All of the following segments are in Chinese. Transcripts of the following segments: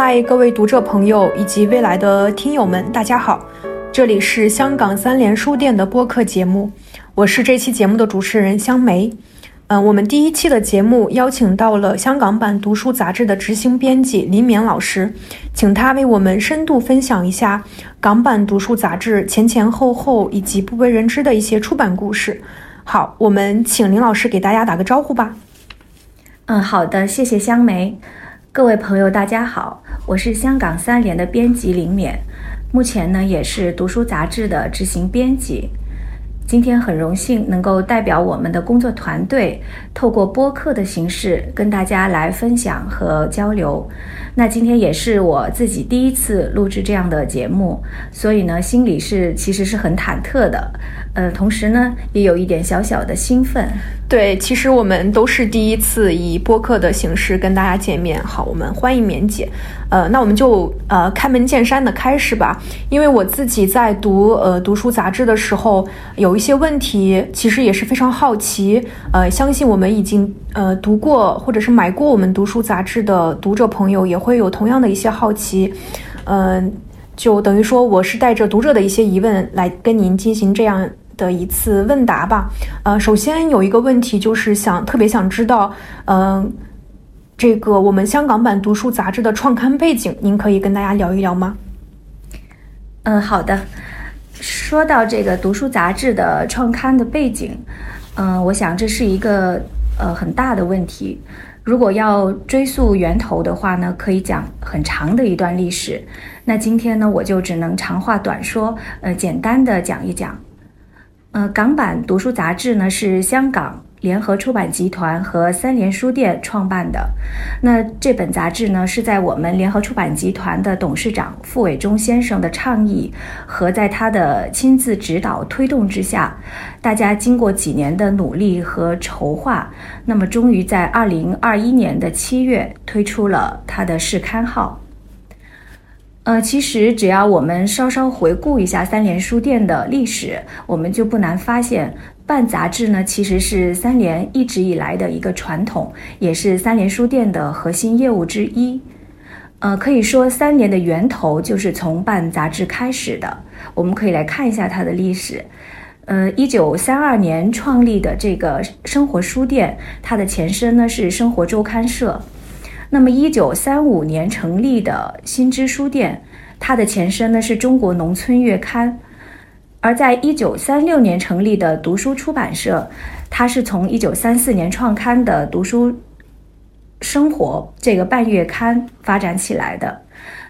嗨，各位读者朋友以及未来的听友们，大家好，这里是香港三联书店的播客节目，我是这期节目的主持人香梅。嗯，我们第一期的节目邀请到了香港版读书杂志的执行编辑林勉老师，请他为我们深度分享一下港版读书杂志前前后后以及不为人知的一些出版故事。好，我们请林老师给大家打个招呼吧。嗯，好的，谢谢香梅。各位朋友，大家好，我是香港三联的编辑林勉，目前呢也是读书杂志的执行编辑。今天很荣幸能够代表我们的工作团队，透过播客的形式跟大家来分享和交流。那今天也是我自己第一次录制这样的节目，所以呢，心里是其实是很忐忑的，呃，同时呢，也有一点小小的兴奋。对，其实我们都是第一次以播客的形式跟大家见面。好，我们欢迎棉姐。呃，那我们就呃开门见山的开始吧。因为我自己在读呃读书杂志的时候，有一些问题，其实也是非常好奇。呃，相信我们已经呃读过或者是买过我们读书杂志的读者朋友，也会有同样的一些好奇。嗯，就等于说我是带着读者的一些疑问来跟您进行这样。的一次问答吧，呃，首先有一个问题就是想特别想知道，嗯，这个我们香港版读书杂志的创刊背景，您可以跟大家聊一聊吗？嗯，好的。说到这个读书杂志的创刊的背景，嗯，我想这是一个呃很大的问题。如果要追溯源头的话呢，可以讲很长的一段历史。那今天呢，我就只能长话短说，呃，简单的讲一讲。呃，港版读书杂志呢是香港联合出版集团和三联书店创办的。那这本杂志呢是在我们联合出版集团的董事长傅伟忠先生的倡议和在他的亲自指导推动之下，大家经过几年的努力和筹划，那么终于在二零二一年的七月推出了它的试刊号。呃，其实只要我们稍稍回顾一下三联书店的历史，我们就不难发现，办杂志呢其实是三联一直以来的一个传统，也是三联书店的核心业务之一。呃，可以说三联的源头就是从办杂志开始的。我们可以来看一下它的历史。呃，一九三二年创立的这个生活书店，它的前身呢是生活周刊社。那么，一九三五年成立的新知书店，它的前身呢是中国农村月刊；而在一九三六年成立的读书出版社，它是从一九三四年创刊的《读书生活》这个半月刊发展起来的。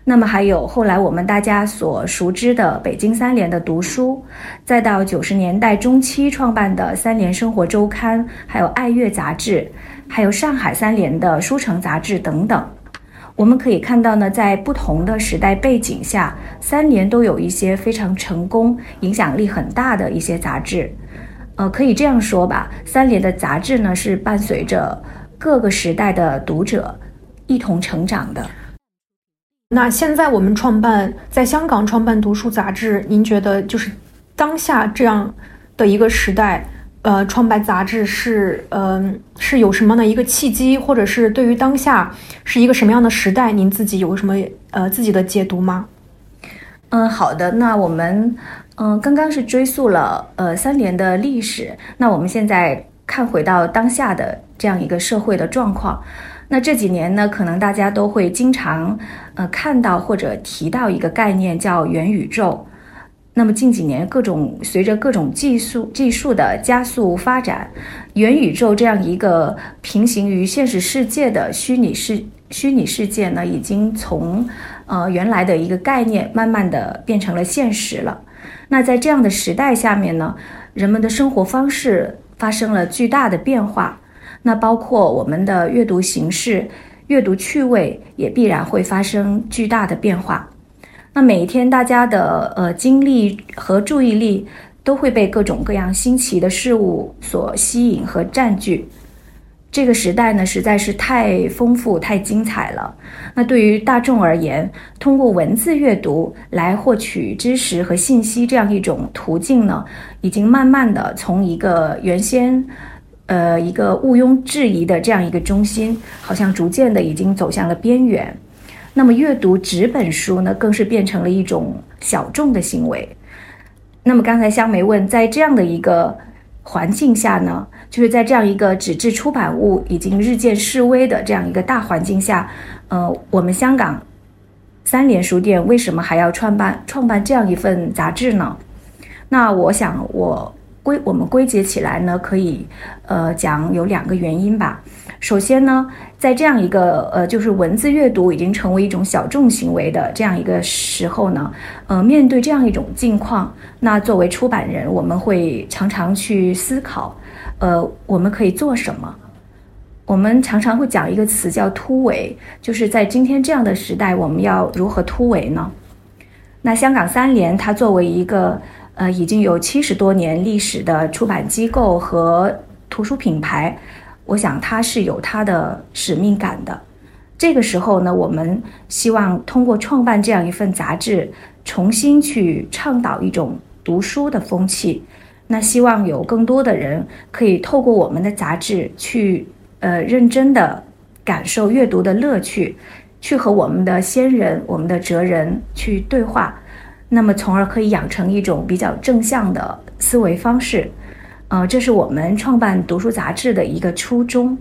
那么，还有后来我们大家所熟知的北京三联的读书，再到九十年代中期创办的三联生活周刊，还有爱乐杂志。还有上海三联的书城杂志等等，我们可以看到呢，在不同的时代背景下，三联都有一些非常成功、影响力很大的一些杂志。呃，可以这样说吧，三联的杂志呢是伴随着各个时代的读者一同成长的。那现在我们创办在香港创办读书杂志，您觉得就是当下这样的一个时代？呃，创办杂志是，嗯，是有什么样的一个契机，或者是对于当下是一个什么样的时代，您自己有什么呃自己的解读吗？嗯，好的，那我们嗯刚刚是追溯了呃三联的历史，那我们现在看回到当下的这样一个社会的状况，那这几年呢，可能大家都会经常呃看到或者提到一个概念叫元宇宙。那么近几年，各种随着各种技术技术的加速发展，元宇宙这样一个平行于现实世界的虚拟世虚拟世界呢，已经从呃原来的一个概念，慢慢的变成了现实了。那在这样的时代下面呢，人们的生活方式发生了巨大的变化，那包括我们的阅读形式、阅读趣味也必然会发生巨大的变化。那每一天，大家的呃精力和注意力都会被各种各样新奇的事物所吸引和占据。这个时代呢，实在是太丰富、太精彩了。那对于大众而言，通过文字阅读来获取知识和信息这样一种途径呢，已经慢慢的从一个原先呃一个毋庸置疑的这样一个中心，好像逐渐的已经走向了边缘。那么阅读纸本书呢，更是变成了一种小众的行为。那么刚才香梅问，在这样的一个环境下呢，就是在这样一个纸质出版物已经日渐式微的这样一个大环境下，呃，我们香港三联书店为什么还要创办创办这样一份杂志呢？那我想我。归我们归结起来呢，可以呃讲有两个原因吧。首先呢，在这样一个呃就是文字阅读已经成为一种小众行为的这样一个时候呢，呃面对这样一种境况，那作为出版人，我们会常常去思考，呃我们可以做什么？我们常常会讲一个词叫突围，就是在今天这样的时代，我们要如何突围呢？那香港三联它作为一个。呃，已经有七十多年历史的出版机构和图书品牌，我想它是有它的使命感的。这个时候呢，我们希望通过创办这样一份杂志，重新去倡导一种读书的风气。那希望有更多的人可以透过我们的杂志去，呃，认真的感受阅读的乐趣，去和我们的先人、我们的哲人去对话。那么，从而可以养成一种比较正向的思维方式，呃，这是我们创办读书杂志的一个初衷。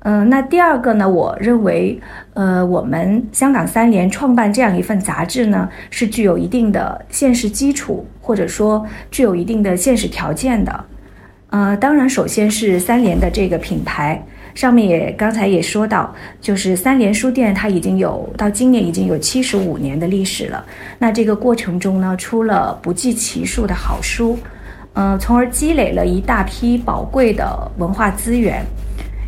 嗯，那第二个呢，我认为，呃，我们香港三联创办这样一份杂志呢，是具有一定的现实基础，或者说具有一定的现实条件的。呃，当然，首先是三联的这个品牌。上面也刚才也说到，就是三联书店，它已经有到今年已经有七十五年的历史了。那这个过程中呢，出了不计其数的好书，嗯，从而积累了一大批宝贵的文化资源，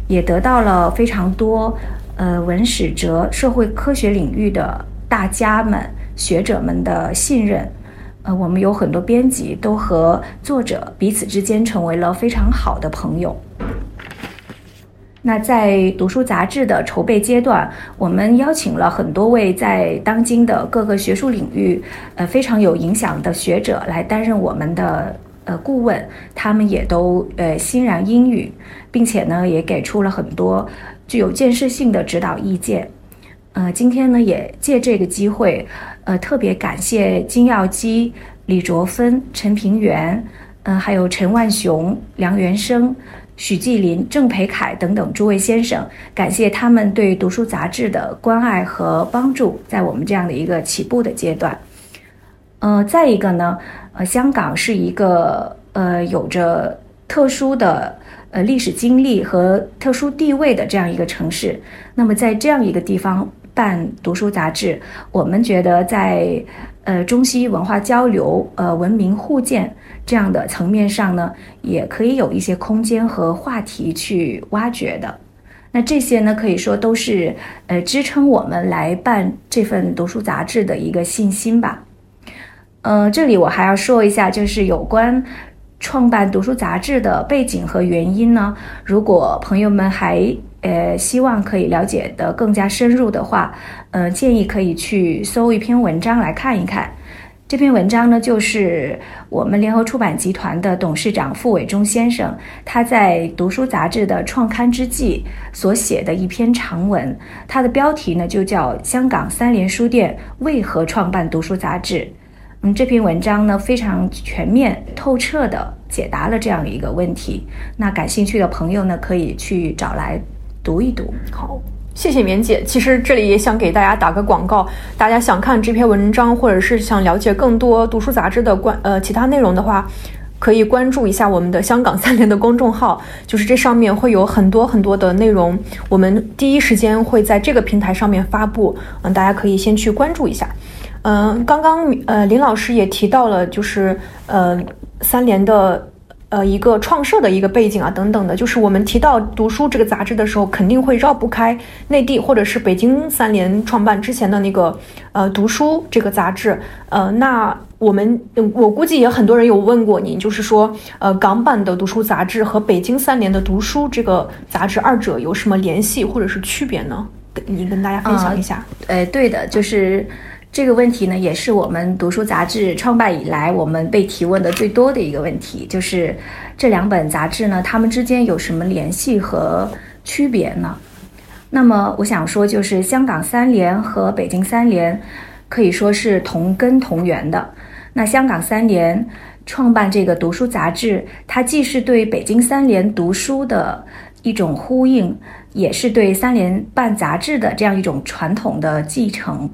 也得到了非常多呃文史哲、社会科学领域的大家们、学者们的信任。呃，我们有很多编辑都和作者彼此之间成为了非常好的朋友。那在读书杂志的筹备阶段，我们邀请了很多位在当今的各个学术领域，呃非常有影响的学者来担任我们的呃顾问，他们也都呃欣然应允，并且呢也给出了很多具有建设性的指导意见。呃，今天呢也借这个机会，呃特别感谢金耀基、李卓芬、陈平原，嗯还有陈万雄、梁元生。许继林、郑培凯等等诸位先生，感谢他们对读书杂志的关爱和帮助，在我们这样的一个起步的阶段。呃，再一个呢，呃，香港是一个呃有着特殊的呃历史经历和特殊地位的这样一个城市。那么在这样一个地方办读书杂志，我们觉得在呃中西文化交流、呃文明互鉴。这样的层面上呢，也可以有一些空间和话题去挖掘的。那这些呢，可以说都是呃支撑我们来办这份读书杂志的一个信心吧。呃，这里我还要说一下，就是有关创办读书杂志的背景和原因呢。如果朋友们还呃希望可以了解的更加深入的话，呃，建议可以去搜一篇文章来看一看。这篇文章呢，就是我们联合出版集团的董事长傅伟忠先生他在读书杂志的创刊之际所写的一篇长文，它的标题呢就叫《香港三联书店为何创办读书杂志》。嗯，这篇文章呢非常全面透彻的解答了这样一个问题。那感兴趣的朋友呢，可以去找来读一读。好。谢谢棉姐。其实这里也想给大家打个广告，大家想看这篇文章，或者是想了解更多读书杂志的关呃其他内容的话，可以关注一下我们的香港三联的公众号，就是这上面会有很多很多的内容，我们第一时间会在这个平台上面发布，嗯，大家可以先去关注一下。嗯，刚刚呃林老师也提到了，就是呃三联的。呃，一个创设的一个背景啊，等等的，就是我们提到读书这个杂志的时候，肯定会绕不开内地或者是北京三联创办之前的那个呃读书这个杂志。呃，那我们我估计也很多人有问过您，就是说呃港版的读书杂志和北京三联的读书这个杂志二者有什么联系或者是区别呢？您跟大家分享一下。呃，对的，就是。这个问题呢，也是我们读书杂志创办以来我们被提问的最多的一个问题，就是这两本杂志呢，它们之间有什么联系和区别呢？那么我想说，就是香港三联和北京三联可以说是同根同源的。那香港三联创办这个读书杂志，它既是对北京三联读书的一种呼应，也是对三联办杂志的这样一种传统的继承。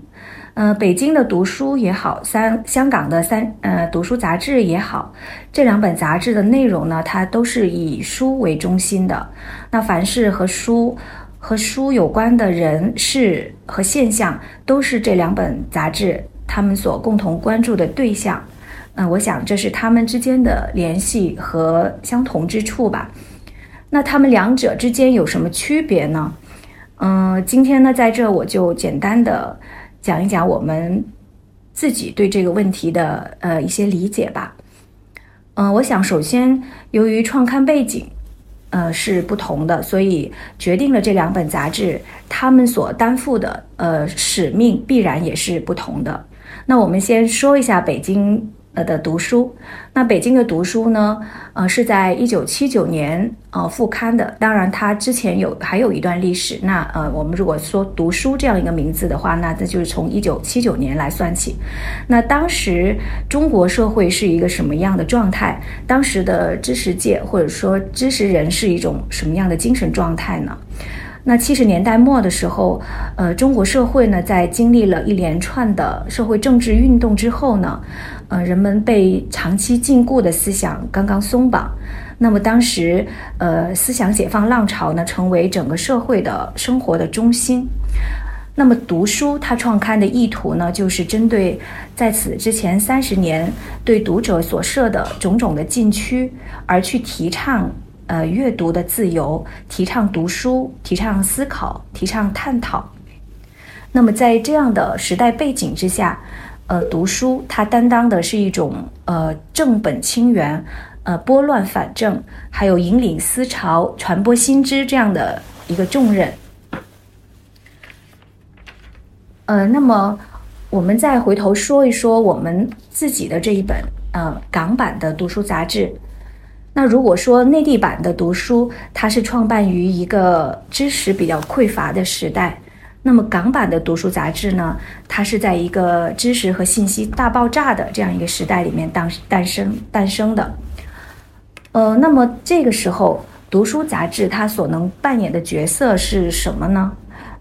呃，北京的读书也好，三香港的三呃读书杂志也好，这两本杂志的内容呢，它都是以书为中心的。那凡是和书和书有关的人事和现象，都是这两本杂志他们所共同关注的对象。嗯，我想这是他们之间的联系和相同之处吧。那他们两者之间有什么区别呢？嗯，今天呢，在这我就简单的。讲一讲我们自己对这个问题的呃一些理解吧。嗯，我想首先由于创刊背景呃是不同的，所以决定了这两本杂志他们所担负的呃使命必然也是不同的。那我们先说一下北京。呃的读书，那北京的读书呢？呃，是在一九七九年呃复刊的。当然，它之前有还有一段历史。那呃，我们如果说读书这样一个名字的话，那这就是从一九七九年来算起。那当时中国社会是一个什么样的状态？当时的知识界或者说知识人是一种什么样的精神状态呢？那七十年代末的时候，呃，中国社会呢，在经历了一连串的社会政治运动之后呢，呃，人们被长期禁锢的思想刚刚松绑。那么当时，呃，思想解放浪潮呢，成为整个社会的生活的中心。那么读书，它创刊的意图呢，就是针对在此之前三十年对读者所设的种种的禁区，而去提倡。呃，阅读的自由，提倡读书，提倡思考，提倡探讨。那么，在这样的时代背景之下，呃，读书它担当的是一种呃正本清源，呃拨乱反正，还有引领思潮、传播新知这样的一个重任。呃，那么我们再回头说一说我们自己的这一本呃港版的读书杂志。那如果说内地版的读书，它是创办于一个知识比较匮乏的时代，那么港版的读书杂志呢，它是在一个知识和信息大爆炸的这样一个时代里面诞诞生诞生的。呃，那么这个时候读书杂志它所能扮演的角色是什么呢？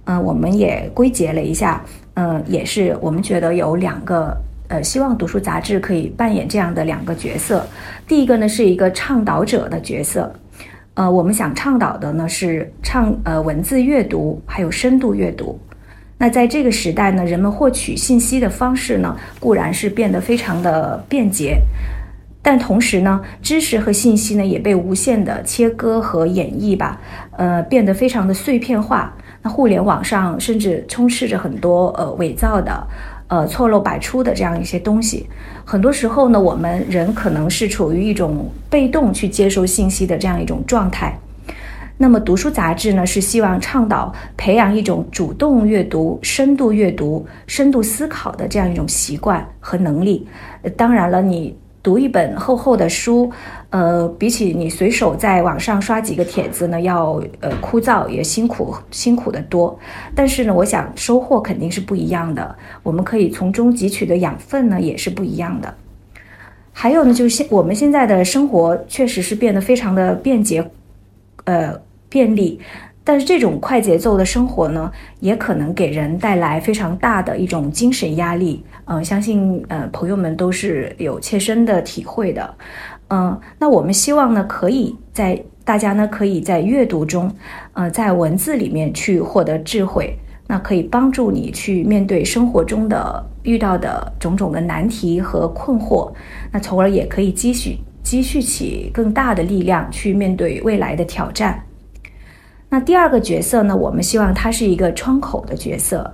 嗯，我们也归结了一下，嗯，也是我们觉得有两个。呃，希望读书杂志可以扮演这样的两个角色。第一个呢，是一个倡导者的角色。呃，我们想倡导的呢是倡呃文字阅读，还有深度阅读。那在这个时代呢，人们获取信息的方式呢，固然是变得非常的便捷，但同时呢，知识和信息呢也被无限的切割和演绎吧，呃，变得非常的碎片化。那互联网上甚至充斥着很多呃伪造的。呃，错漏百出的这样一些东西，很多时候呢，我们人可能是处于一种被动去接收信息的这样一种状态。那么，读书杂志呢，是希望倡导培养一种主动阅读、深度阅读、深度思考的这样一种习惯和能力。当然了，你。读一本厚厚的书，呃，比起你随手在网上刷几个帖子呢，要呃枯燥也辛苦辛苦的多。但是呢，我想收获肯定是不一样的。我们可以从中汲取的养分呢，也是不一样的。还有呢，就是现我们现在的生活确实是变得非常的便捷，呃，便利。但是这种快节奏的生活呢，也可能给人带来非常大的一种精神压力。嗯，相信呃朋友们都是有切身的体会的。嗯，那我们希望呢，可以在大家呢可以在阅读中，呃，在文字里面去获得智慧，那可以帮助你去面对生活中的遇到的种种的难题和困惑，那从而也可以积蓄积蓄起更大的力量去面对未来的挑战。那第二个角色呢？我们希望它是一个窗口的角色。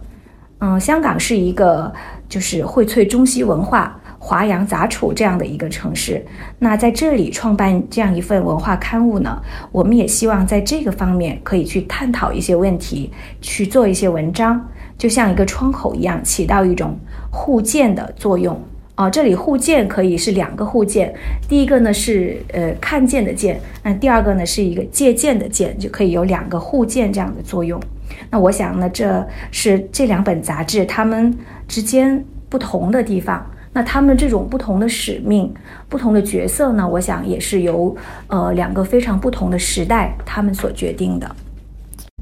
嗯，香港是一个就是荟萃中西文化、华阳杂处这样的一个城市。那在这里创办这样一份文化刊物呢，我们也希望在这个方面可以去探讨一些问题，去做一些文章，就像一个窗口一样，起到一种互鉴的作用。哦，这里互鉴可以是两个互鉴，第一个呢是呃看见的见，那第二个呢是一个借鉴的鉴，就可以有两个互鉴这样的作用。那我想呢，这是这两本杂志它们之间不同的地方。那他们这种不同的使命、不同的角色呢，我想也是由呃两个非常不同的时代他们所决定的。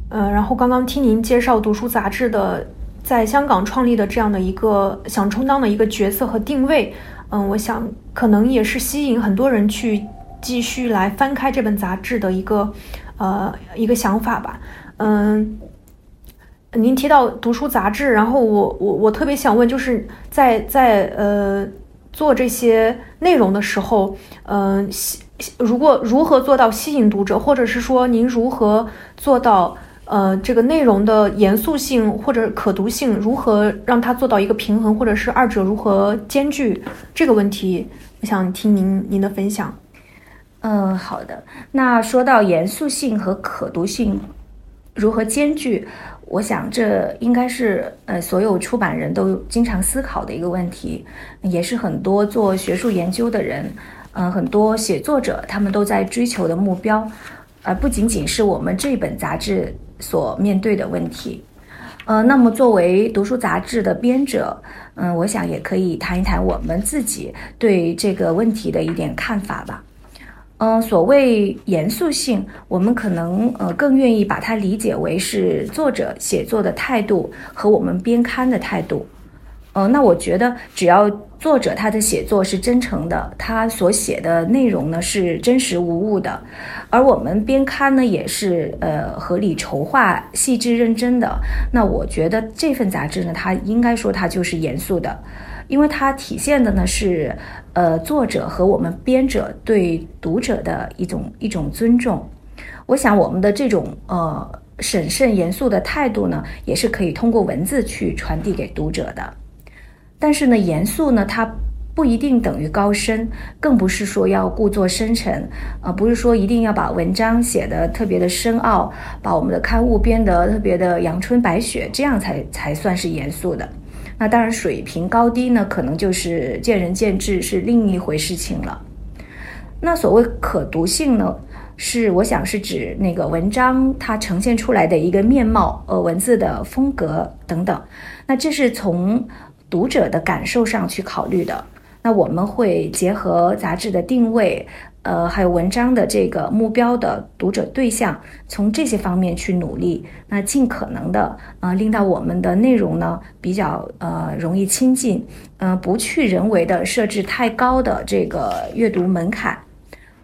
呃，然后刚刚听您介绍读书杂志的在香港创立的这样的一个想充当的一个角色和定位，嗯，我想可能也是吸引很多人去继续来翻开这本杂志的一个呃一个想法吧，嗯。您提到读书杂志，然后我我我特别想问，就是在在呃做这些内容的时候，嗯，吸如果如何做到吸引读者，或者是说您如何做到呃这个内容的严肃性或者可读性，如何让它做到一个平衡，或者是二者如何兼具这个问题，我想听您您的分享。嗯，好的。那说到严肃性和可读性如何兼具？我想，这应该是呃所有出版人都经常思考的一个问题，也是很多做学术研究的人，嗯，很多写作者他们都在追求的目标，而不仅仅是我们这本杂志所面对的问题。呃，那么作为读书杂志的编者，嗯，我想也可以谈一谈我们自己对这个问题的一点看法吧。嗯，所谓严肃性，我们可能呃更愿意把它理解为是作者写作的态度和我们编刊的态度。呃，那我觉得只要作者他的写作是真诚的，他所写的内容呢是真实无误的，而我们编刊呢也是呃合理筹划、细致认真的，那我觉得这份杂志呢，它应该说它就是严肃的。因为它体现的呢是，呃，作者和我们编者对读者的一种一种尊重。我想我们的这种呃审慎严肃的态度呢，也是可以通过文字去传递给读者的。但是呢，严肃呢，它不一定等于高深，更不是说要故作深沉，啊，不是说一定要把文章写得特别的深奥，把我们的刊物编得特别的阳春白雪，这样才才算是严肃的。那当然，水平高低呢，可能就是见仁见智，是另一回事情了。那所谓可读性呢，是我想是指那个文章它呈现出来的一个面貌，呃，文字的风格等等。那这是从读者的感受上去考虑的。那我们会结合杂志的定位。呃，还有文章的这个目标的读者对象，从这些方面去努力，那尽可能的呃，令到我们的内容呢比较呃容易亲近，呃，不去人为的设置太高的这个阅读门槛，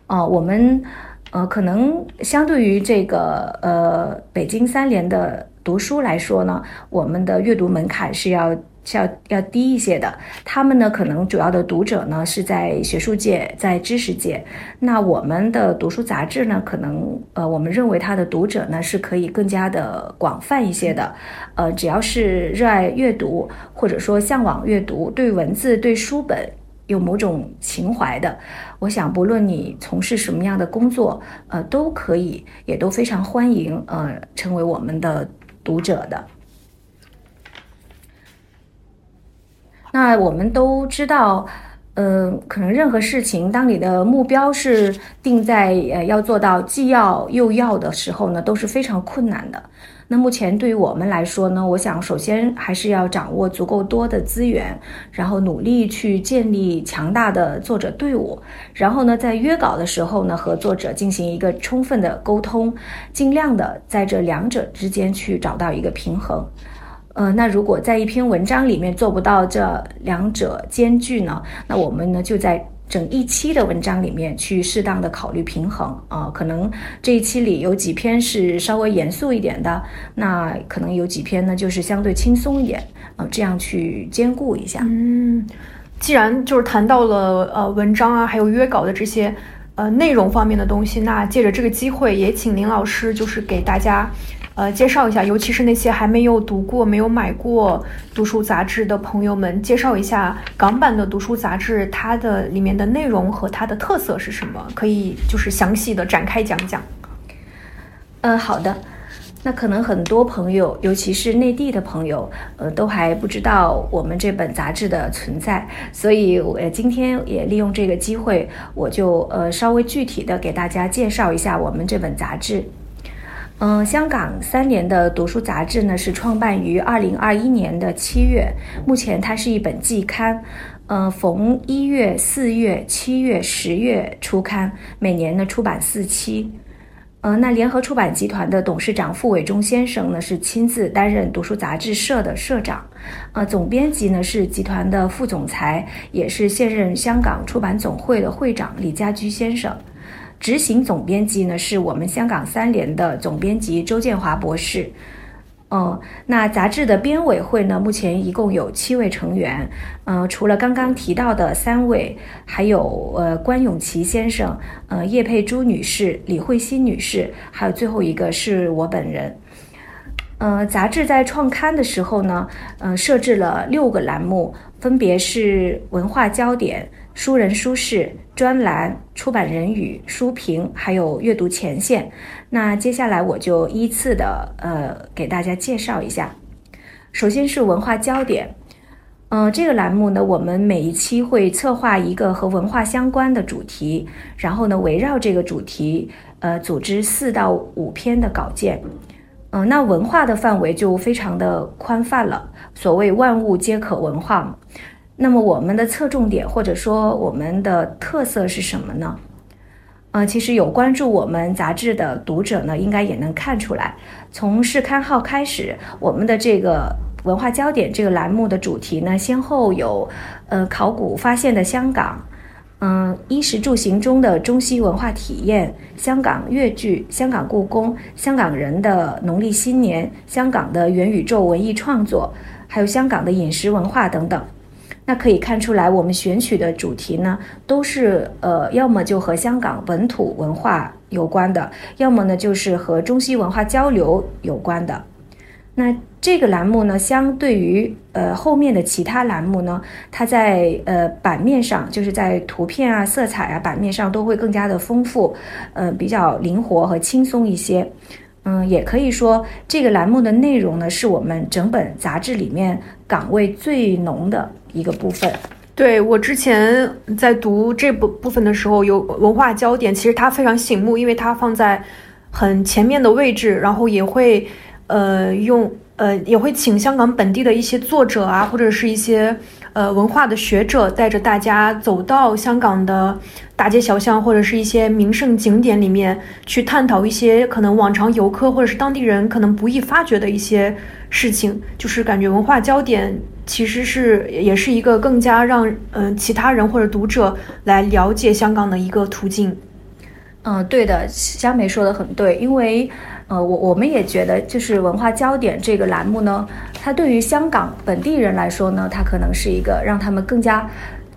啊，我们呃可能相对于这个呃北京三联的读书来说呢，我们的阅读门槛是要。是要要低一些的，他们呢可能主要的读者呢是在学术界，在知识界。那我们的读书杂志呢，可能呃，我们认为它的读者呢是可以更加的广泛一些的。呃，只要是热爱阅读，或者说向往阅读，对文字、对书本有某种情怀的，我想不论你从事什么样的工作，呃，都可以，也都非常欢迎呃成为我们的读者的。那我们都知道，嗯，可能任何事情，当你的目标是定在呃要做到既要又要的时候呢，都是非常困难的。那目前对于我们来说呢，我想首先还是要掌握足够多的资源，然后努力去建立强大的作者队伍，然后呢，在约稿的时候呢，和作者进行一个充分的沟通，尽量的在这两者之间去找到一个平衡。呃，那如果在一篇文章里面做不到这两者兼具呢？那我们呢就在整一期的文章里面去适当的考虑平衡啊。可能这一期里有几篇是稍微严肃一点的，那可能有几篇呢就是相对轻松一点啊，这样去兼顾一下。嗯，既然就是谈到了呃文章啊，还有约稿的这些呃内容方面的东西，那借着这个机会，也请林老师就是给大家。呃，介绍一下，尤其是那些还没有读过、没有买过读书杂志的朋友们，介绍一下港版的读书杂志，它的里面的内容和它的特色是什么？可以就是详细的展开讲讲。嗯，好的。那可能很多朋友，尤其是内地的朋友，呃，都还不知道我们这本杂志的存在，所以我今天也利用这个机会，我就呃稍微具体的给大家介绍一下我们这本杂志。嗯，香港三联的读书杂志呢是创办于二零二一年的七月，目前它是一本季刊，呃，逢一月、四月、七月、十月出刊，每年呢出版四期。呃，那联合出版集团的董事长傅伟忠先生呢是亲自担任读书杂志社的社长，呃，总编辑呢是集团的副总裁，也是现任香港出版总会的会长李家驹先生。执行总编辑呢是我们香港三联的总编辑周建华博士。哦，那杂志的编委会呢，目前一共有七位成员。呃，除了刚刚提到的三位，还有呃关永琪先生、呃叶佩珠女士、李慧欣女士，还有最后一个是我本人。呃，杂志在创刊的时候呢，呃设置了六个栏目，分别是文化焦点。书人书事专栏、出版人语、书评，还有阅读前线。那接下来我就依次的呃给大家介绍一下。首先是文化焦点，嗯，这个栏目呢，我们每一期会策划一个和文化相关的主题，然后呢，围绕这个主题，呃，组织四到五篇的稿件。嗯，那文化的范围就非常的宽泛了，所谓万物皆可文化嘛。那么我们的侧重点或者说我们的特色是什么呢？呃，其实有关注我们杂志的读者呢，应该也能看出来，从试刊号开始，我们的这个文化焦点这个栏目的主题呢，先后有，呃，考古发现的香港，嗯，衣食住行中的中西文化体验，香港粤剧，香港故宫，香港人的农历新年，香港的元宇宙文艺创作，还有香港的饮食文化等等。那可以看出来，我们选取的主题呢，都是呃，要么就和香港本土文化有关的，要么呢就是和中西文化交流有关的。那这个栏目呢，相对于呃后面的其他栏目呢，它在呃版面上，就是在图片啊、色彩啊版面上都会更加的丰富，嗯，比较灵活和轻松一些。嗯，也可以说这个栏目的内容呢，是我们整本杂志里面岗位最浓的一个部分。对我之前在读这部部分的时候，有文化焦点，其实它非常醒目，因为它放在很前面的位置，然后也会呃用呃也会请香港本地的一些作者啊，或者是一些。呃，文化的学者带着大家走到香港的大街小巷，或者是一些名胜景点里面，去探讨一些可能往常游客或者是当地人可能不易发觉的一些事情。就是感觉文化焦点其实是也是一个更加让嗯其他人或者读者来了解香港的一个途径。嗯，对的，香梅说的很对，因为。呃，我我们也觉得，就是文化焦点这个栏目呢，它对于香港本地人来说呢，它可能是一个让他们更加。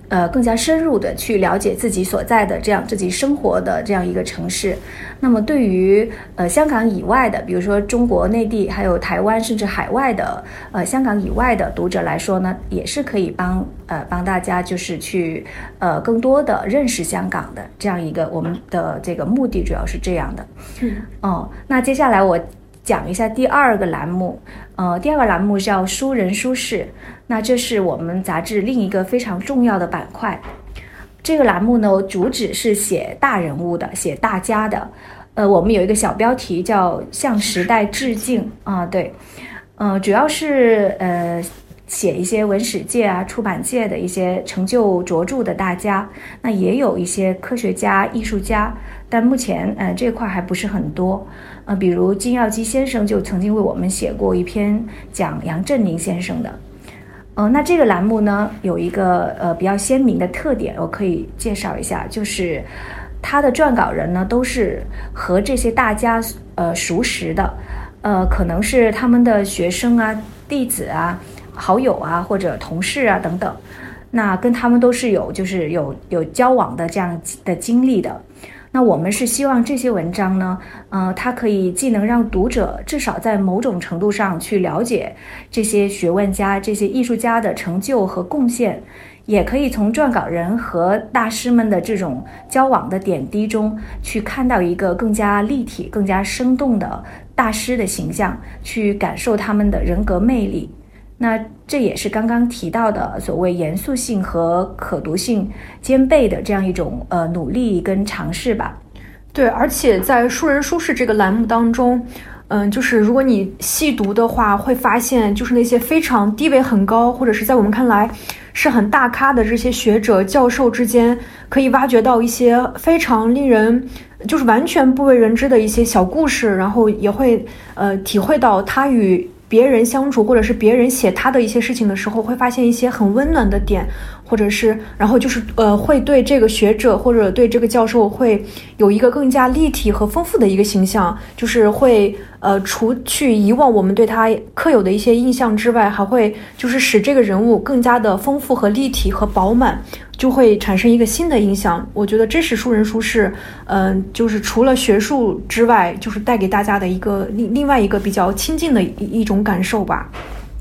呃，更加深入的去了解自己所在的这样自己生活的这样一个城市。那么，对于呃香港以外的，比如说中国内地，还有台湾，甚至海外的呃香港以外的读者来说呢，也是可以帮呃帮大家就是去呃更多的认识香港的这样一个我们的这个目的主要是这样的。嗯，哦，那接下来我。讲一下第二个栏目，呃，第二个栏目叫书人书事，那这是我们杂志另一个非常重要的板块。这个栏目呢，主旨是写大人物的，写大家的。呃，我们有一个小标题叫向时代致敬啊，对，呃，主要是呃写一些文史界啊、出版界的一些成就卓著的大家，那也有一些科学家、艺术家，但目前呃这块还不是很多。呃，比如金耀基先生就曾经为我们写过一篇讲杨振宁先生的。呃，那这个栏目呢有一个呃比较鲜明的特点，我可以介绍一下，就是他的撰稿人呢都是和这些大家呃熟识的，呃，可能是他们的学生啊、弟子啊、好友啊或者同事啊等等，那跟他们都是有就是有有交往的这样的经历的。那我们是希望这些文章呢，呃，它可以既能让读者至少在某种程度上去了解这些学问家、这些艺术家的成就和贡献，也可以从撰稿人和大师们的这种交往的点滴中去看到一个更加立体、更加生动的大师的形象，去感受他们的人格魅力。那这也是刚刚提到的所谓严肃性和可读性兼备的这样一种呃努力跟尝试吧。对，而且在书人书事这个栏目当中，嗯，就是如果你细读的话，会发现就是那些非常地位很高，或者是在我们看来是很大咖的这些学者、教授之间，可以挖掘到一些非常令人就是完全不为人知的一些小故事，然后也会呃体会到他与别人相处，或者是别人写他的一些事情的时候，会发现一些很温暖的点。或者是，然后就是呃，会对这个学者或者对这个教授会有一个更加立体和丰富的一个形象，就是会呃，除去以往我们对他刻有的一些印象之外，还会就是使这个人物更加的丰富和立体和饱满，就会产生一个新的印象。我觉得真实书人书是，嗯，就是除了学术之外，就是带给大家的一个另另外一个比较亲近的一一种感受吧。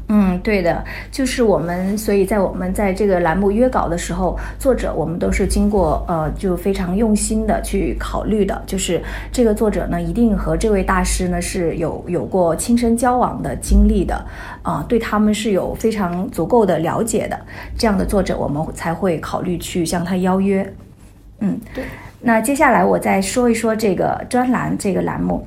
嗯，对的，就是我们，所以在我们在这个栏目约稿的时候，作者我们都是经过呃，就非常用心的去考虑的，就是这个作者呢，一定和这位大师呢是有有过亲身交往的经历的，啊，对他们是有非常足够的了解的，这样的作者我们才会考虑去向他邀约。嗯，对。那接下来我再说一说这个专栏这个栏目。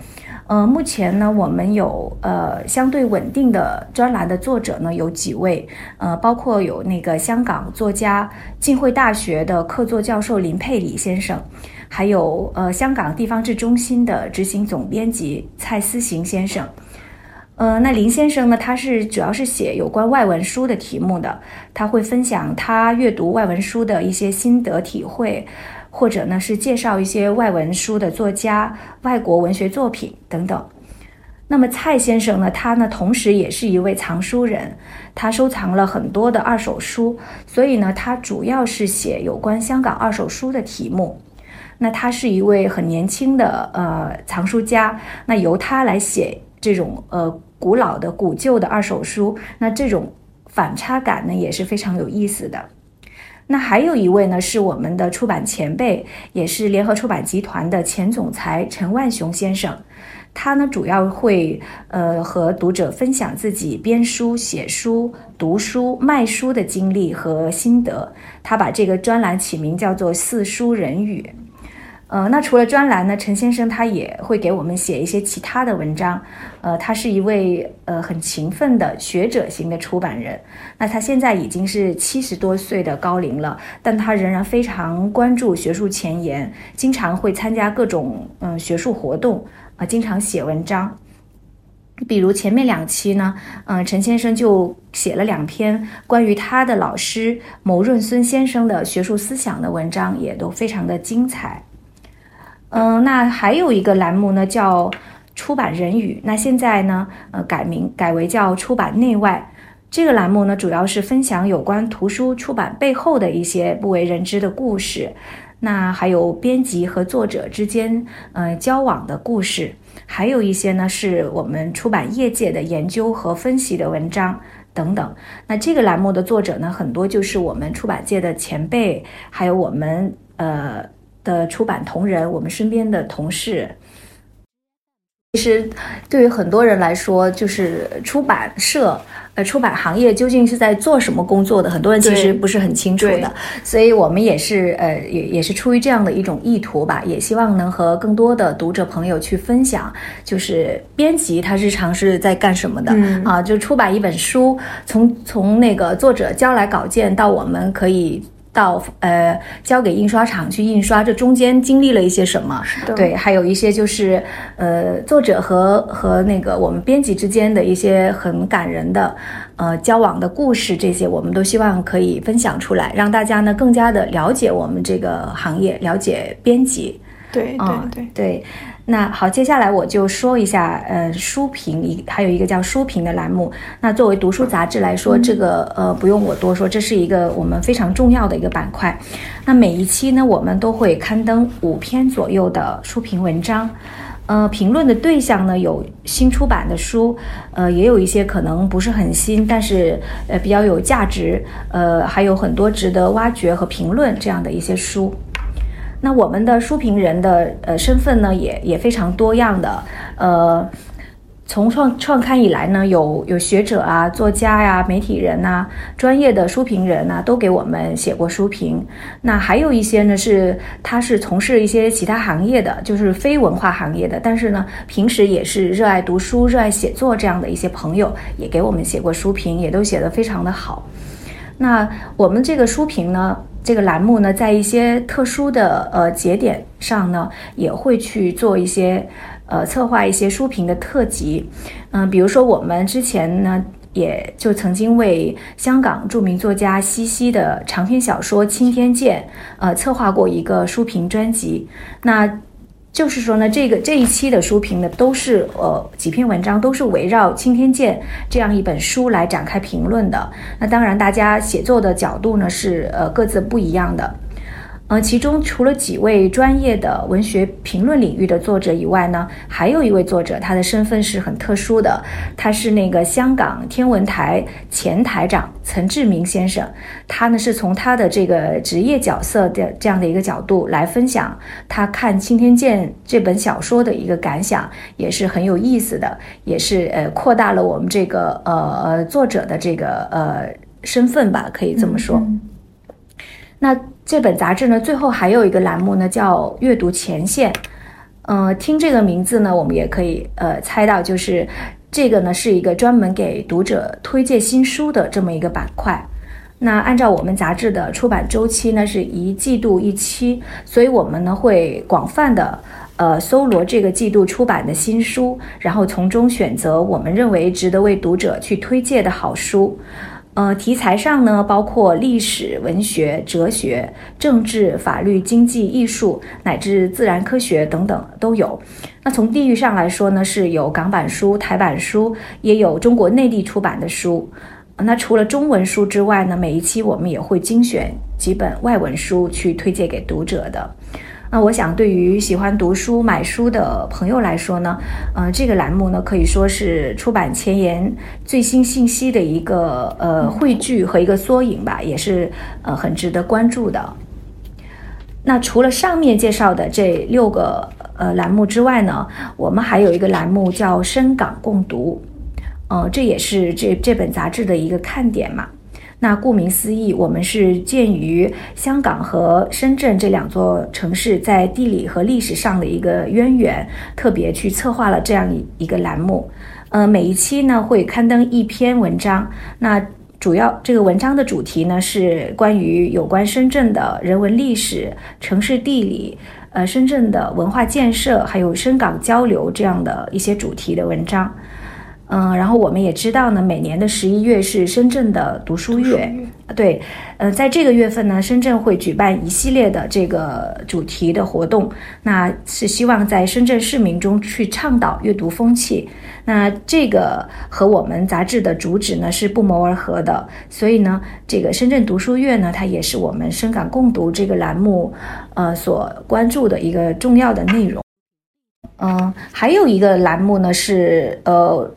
呃，目前呢，我们有呃相对稳定的专栏的作者呢有几位，呃，包括有那个香港作家、浸会大学的客座教授林佩里先生，还有呃香港地方志中心的执行总编辑蔡思行先生。呃，那林先生呢，他是主要是写有关外文书的题目的，他会分享他阅读外文书的一些心得体会。或者呢是介绍一些外文书的作家、外国文学作品等等。那么蔡先生呢，他呢同时也是一位藏书人，他收藏了很多的二手书，所以呢他主要是写有关香港二手书的题目。那他是一位很年轻的呃藏书家，那由他来写这种呃古老的古旧的二手书，那这种反差感呢也是非常有意思的。那还有一位呢，是我们的出版前辈，也是联合出版集团的前总裁陈万雄先生。他呢，主要会呃和读者分享自己编书、写书、读书、卖书的经历和心得。他把这个专栏起名叫做“四书人语”。呃，那除了专栏呢，陈先生他也会给我们写一些其他的文章。呃，他是一位呃很勤奋的学者型的出版人。那他现在已经是七十多岁的高龄了，但他仍然非常关注学术前沿，经常会参加各种嗯学术活动啊，经常写文章。比如前面两期呢，嗯，陈先生就写了两篇关于他的老师牟润孙先生的学术思想的文章，也都非常的精彩。嗯，那还有一个栏目呢，叫出版人语。那现在呢，呃，改名改为叫出版内外。这个栏目呢，主要是分享有关图书出版背后的一些不为人知的故事。那还有编辑和作者之间呃交往的故事，还有一些呢是我们出版业界的研究和分析的文章等等。那这个栏目的作者呢，很多就是我们出版界的前辈，还有我们呃。的出版同仁，我们身边的同事，其实对于很多人来说，就是出版社、呃，出版行业究竟是在做什么工作的，很多人其实不是很清楚的。所以，我们也是呃，也也是出于这样的一种意图吧，也希望能和更多的读者朋友去分享，就是编辑他日常是在干什么的啊？就出版一本书，从从那个作者交来稿件到我们可以。到呃交给印刷厂去印刷，这中间经历了一些什么？对，还有一些就是呃作者和和那个我们编辑之间的一些很感人的呃交往的故事，这些我们都希望可以分享出来，让大家呢更加的了解我们这个行业，了解编辑。对对对对。那好，接下来我就说一下，呃，书评一还有一个叫书评的栏目。那作为读书杂志来说，这个呃不用我多说，这是一个我们非常重要的一个板块。那每一期呢，我们都会刊登五篇左右的书评文章，呃，评论的对象呢有新出版的书，呃，也有一些可能不是很新，但是呃比较有价值，呃，还有很多值得挖掘和评论这样的一些书。那我们的书评人的呃身份呢，也也非常多样的，呃，从创创刊以来呢，有有学者啊、作家呀、媒体人呐、专业的书评人呐，都给我们写过书评。那还有一些呢，是他是从事一些其他行业的，就是非文化行业的，但是呢，平时也是热爱读书、热爱写作这样的一些朋友，也给我们写过书评，也都写得非常的好。那我们这个书评呢，这个栏目呢，在一些特殊的呃节点上呢，也会去做一些。呃，策划一些书评的特辑，嗯，比如说我们之前呢，也就曾经为香港著名作家西西的长篇小说《青天剑》呃策划过一个书评专辑。那就是说呢，这个这一期的书评呢，都是呃几篇文章都是围绕《青天剑》这样一本书来展开评论的。那当然，大家写作的角度呢是呃各自不一样的。呃，其中除了几位专业的文学评论领域的作者以外呢，还有一位作者，他的身份是很特殊的，他是那个香港天文台前台长陈志明先生。他呢是从他的这个职业角色的这样的一个角度来分享他看《青天剑》这本小说的一个感想，也是很有意思的，也是呃扩大了我们这个呃呃作者的这个呃身份吧，可以这么说。那这本杂志呢，最后还有一个栏目呢，叫阅读前线。嗯，听这个名字呢，我们也可以呃猜到，就是这个呢是一个专门给读者推荐新书的这么一个板块。那按照我们杂志的出版周期呢，是一季度一期，所以我们呢会广泛的呃搜罗这个季度出版的新书，然后从中选择我们认为值得为读者去推荐的好书。呃，题材上呢，包括历史、文学、哲学、政治、法律、经济、艺术，乃至自然科学等等都有。那从地域上来说呢，是有港版书、台版书，也有中国内地出版的书。那除了中文书之外呢，每一期我们也会精选几本外文书去推荐给读者的。那我想，对于喜欢读书、买书的朋友来说呢，呃，这个栏目呢可以说是出版前沿最新信息的一个呃汇聚和一个缩影吧，也是呃很值得关注的。那除了上面介绍的这六个呃栏目之外呢，我们还有一个栏目叫“深港共读”，呃，这也是这这本杂志的一个看点嘛。那顾名思义，我们是鉴于香港和深圳这两座城市在地理和历史上的一个渊源，特别去策划了这样一一个栏目。呃，每一期呢会刊登一篇文章，那主要这个文章的主题呢是关于有关深圳的人文历史、城市地理、呃深圳的文化建设，还有深港交流这样的一些主题的文章。嗯，然后我们也知道呢，每年的十一月是深圳的读书月，对，呃，在这个月份呢，深圳会举办一系列的这个主题的活动，那是希望在深圳市民中去倡导阅读风气。那这个和我们杂志的主旨呢是不谋而合的，所以呢，这个深圳读书月呢，它也是我们深港共读这个栏目，呃，所关注的一个重要的内容。嗯，还有一个栏目呢是呃。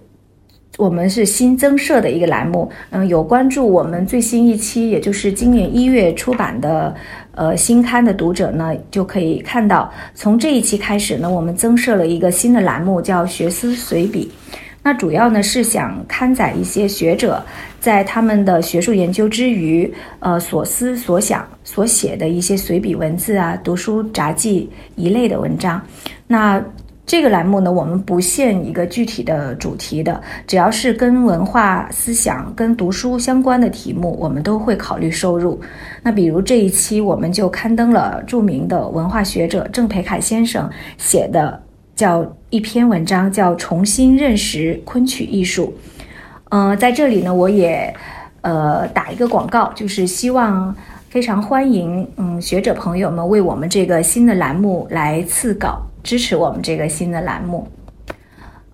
我们是新增设的一个栏目，嗯，有关注我们最新一期，也就是今年一月出版的，呃，新刊的读者呢，就可以看到，从这一期开始呢，我们增设了一个新的栏目，叫“学思随笔”。那主要呢是想刊载一些学者在他们的学术研究之余，呃，所思所想所写的一些随笔文字啊、读书札记一类的文章。那这个栏目呢，我们不限一个具体的主题的，只要是跟文化思想、跟读书相关的题目，我们都会考虑收入。那比如这一期，我们就刊登了著名的文化学者郑培凯先生写的叫一篇文章，叫《重新认识昆曲艺术》。嗯，在这里呢，我也呃打一个广告，就是希望非常欢迎嗯学者朋友们为我们这个新的栏目来赐稿。支持我们这个新的栏目，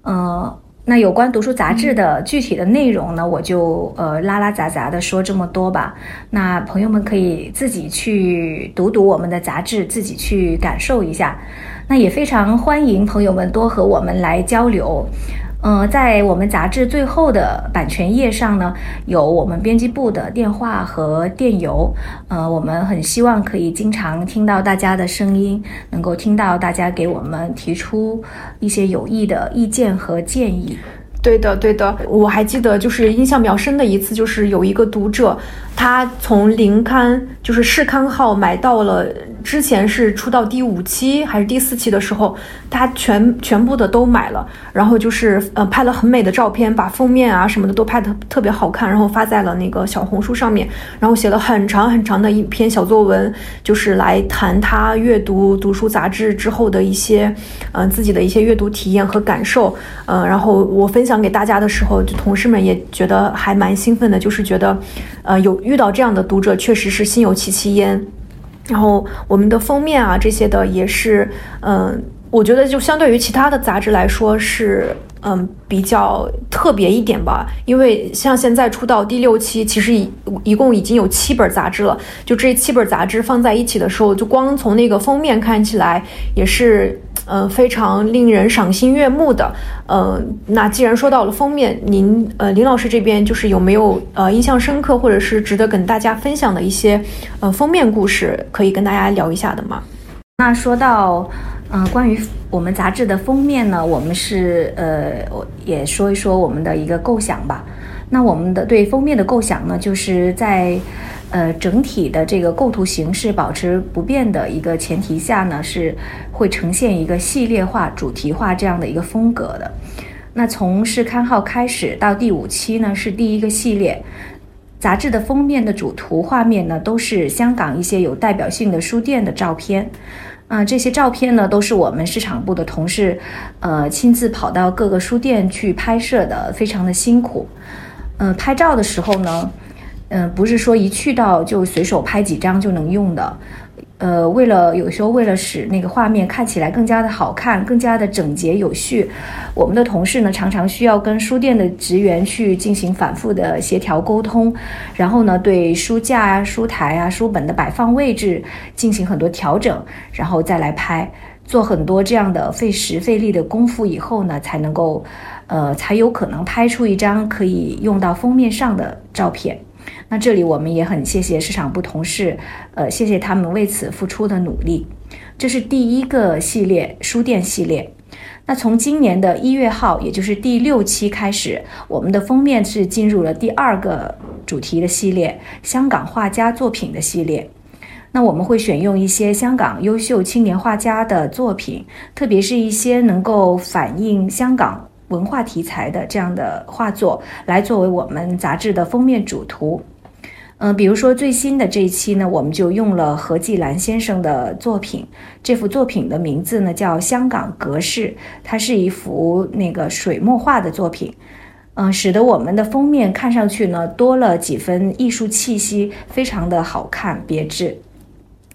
呃，那有关读书杂志的具体的内容呢，我就呃拉拉杂杂的说这么多吧。那朋友们可以自己去读读我们的杂志，自己去感受一下。那也非常欢迎朋友们多和我们来交流。呃，在我们杂志最后的版权页上呢，有我们编辑部的电话和电邮。呃，我们很希望可以经常听到大家的声音，能够听到大家给我们提出一些有益的意见和建议。对的，对的，我还记得，就是印象比较深的一次，就是有一个读者，他从零刊，就是试刊号买到了。之前是出到第五期还是第四期的时候，他全全部的都买了，然后就是呃拍了很美的照片，把封面啊什么的都拍的特别好看，然后发在了那个小红书上面，然后写了很长很长的一篇小作文，就是来谈他阅读读书杂志之后的一些，呃自己的一些阅读体验和感受，呃然后我分享给大家的时候，就同事们也觉得还蛮兴奋的，就是觉得，呃有遇到这样的读者确实是心有戚戚焉。然后我们的封面啊，这些的也是，嗯，我觉得就相对于其他的杂志来说是，嗯，比较特别一点吧。因为像现在出到第六期，其实一一共已经有七本杂志了。就这七本杂志放在一起的时候，就光从那个封面看起来也是。呃，非常令人赏心悦目的。呃，那既然说到了封面，您呃林老师这边就是有没有呃印象深刻或者是值得跟大家分享的一些呃封面故事，可以跟大家聊一下的吗？那说到嗯关于我们杂志的封面呢，我们是呃也说一说我们的一个构想吧。那我们的对封面的构想呢，就是在。呃，整体的这个构图形式保持不变的一个前提下呢，是会呈现一个系列化、主题化这样的一个风格的。那从试刊号开始到第五期呢，是第一个系列杂志的封面的主图画面呢，都是香港一些有代表性的书店的照片。啊，这些照片呢，都是我们市场部的同事，呃，亲自跑到各个书店去拍摄的，非常的辛苦。嗯，拍照的时候呢。嗯，不是说一去到就随手拍几张就能用的，呃，为了有时候为了使那个画面看起来更加的好看，更加的整洁有序，我们的同事呢常常需要跟书店的职员去进行反复的协调沟通，然后呢对书架啊、书台啊、书本的摆放位置进行很多调整，然后再来拍，做很多这样的费时费力的功夫以后呢，才能够，呃，才有可能拍出一张可以用到封面上的照片。那这里我们也很谢谢市场部同事，呃，谢谢他们为此付出的努力。这是第一个系列书店系列。那从今年的一月号，也就是第六期开始，我们的封面是进入了第二个主题的系列——香港画家作品的系列。那我们会选用一些香港优秀青年画家的作品，特别是一些能够反映香港。文化题材的这样的画作来作为我们杂志的封面主图，嗯，比如说最新的这一期呢，我们就用了何继兰先生的作品，这幅作品的名字呢叫《香港格式》，它是一幅那个水墨画的作品，嗯，使得我们的封面看上去呢多了几分艺术气息，非常的好看别致。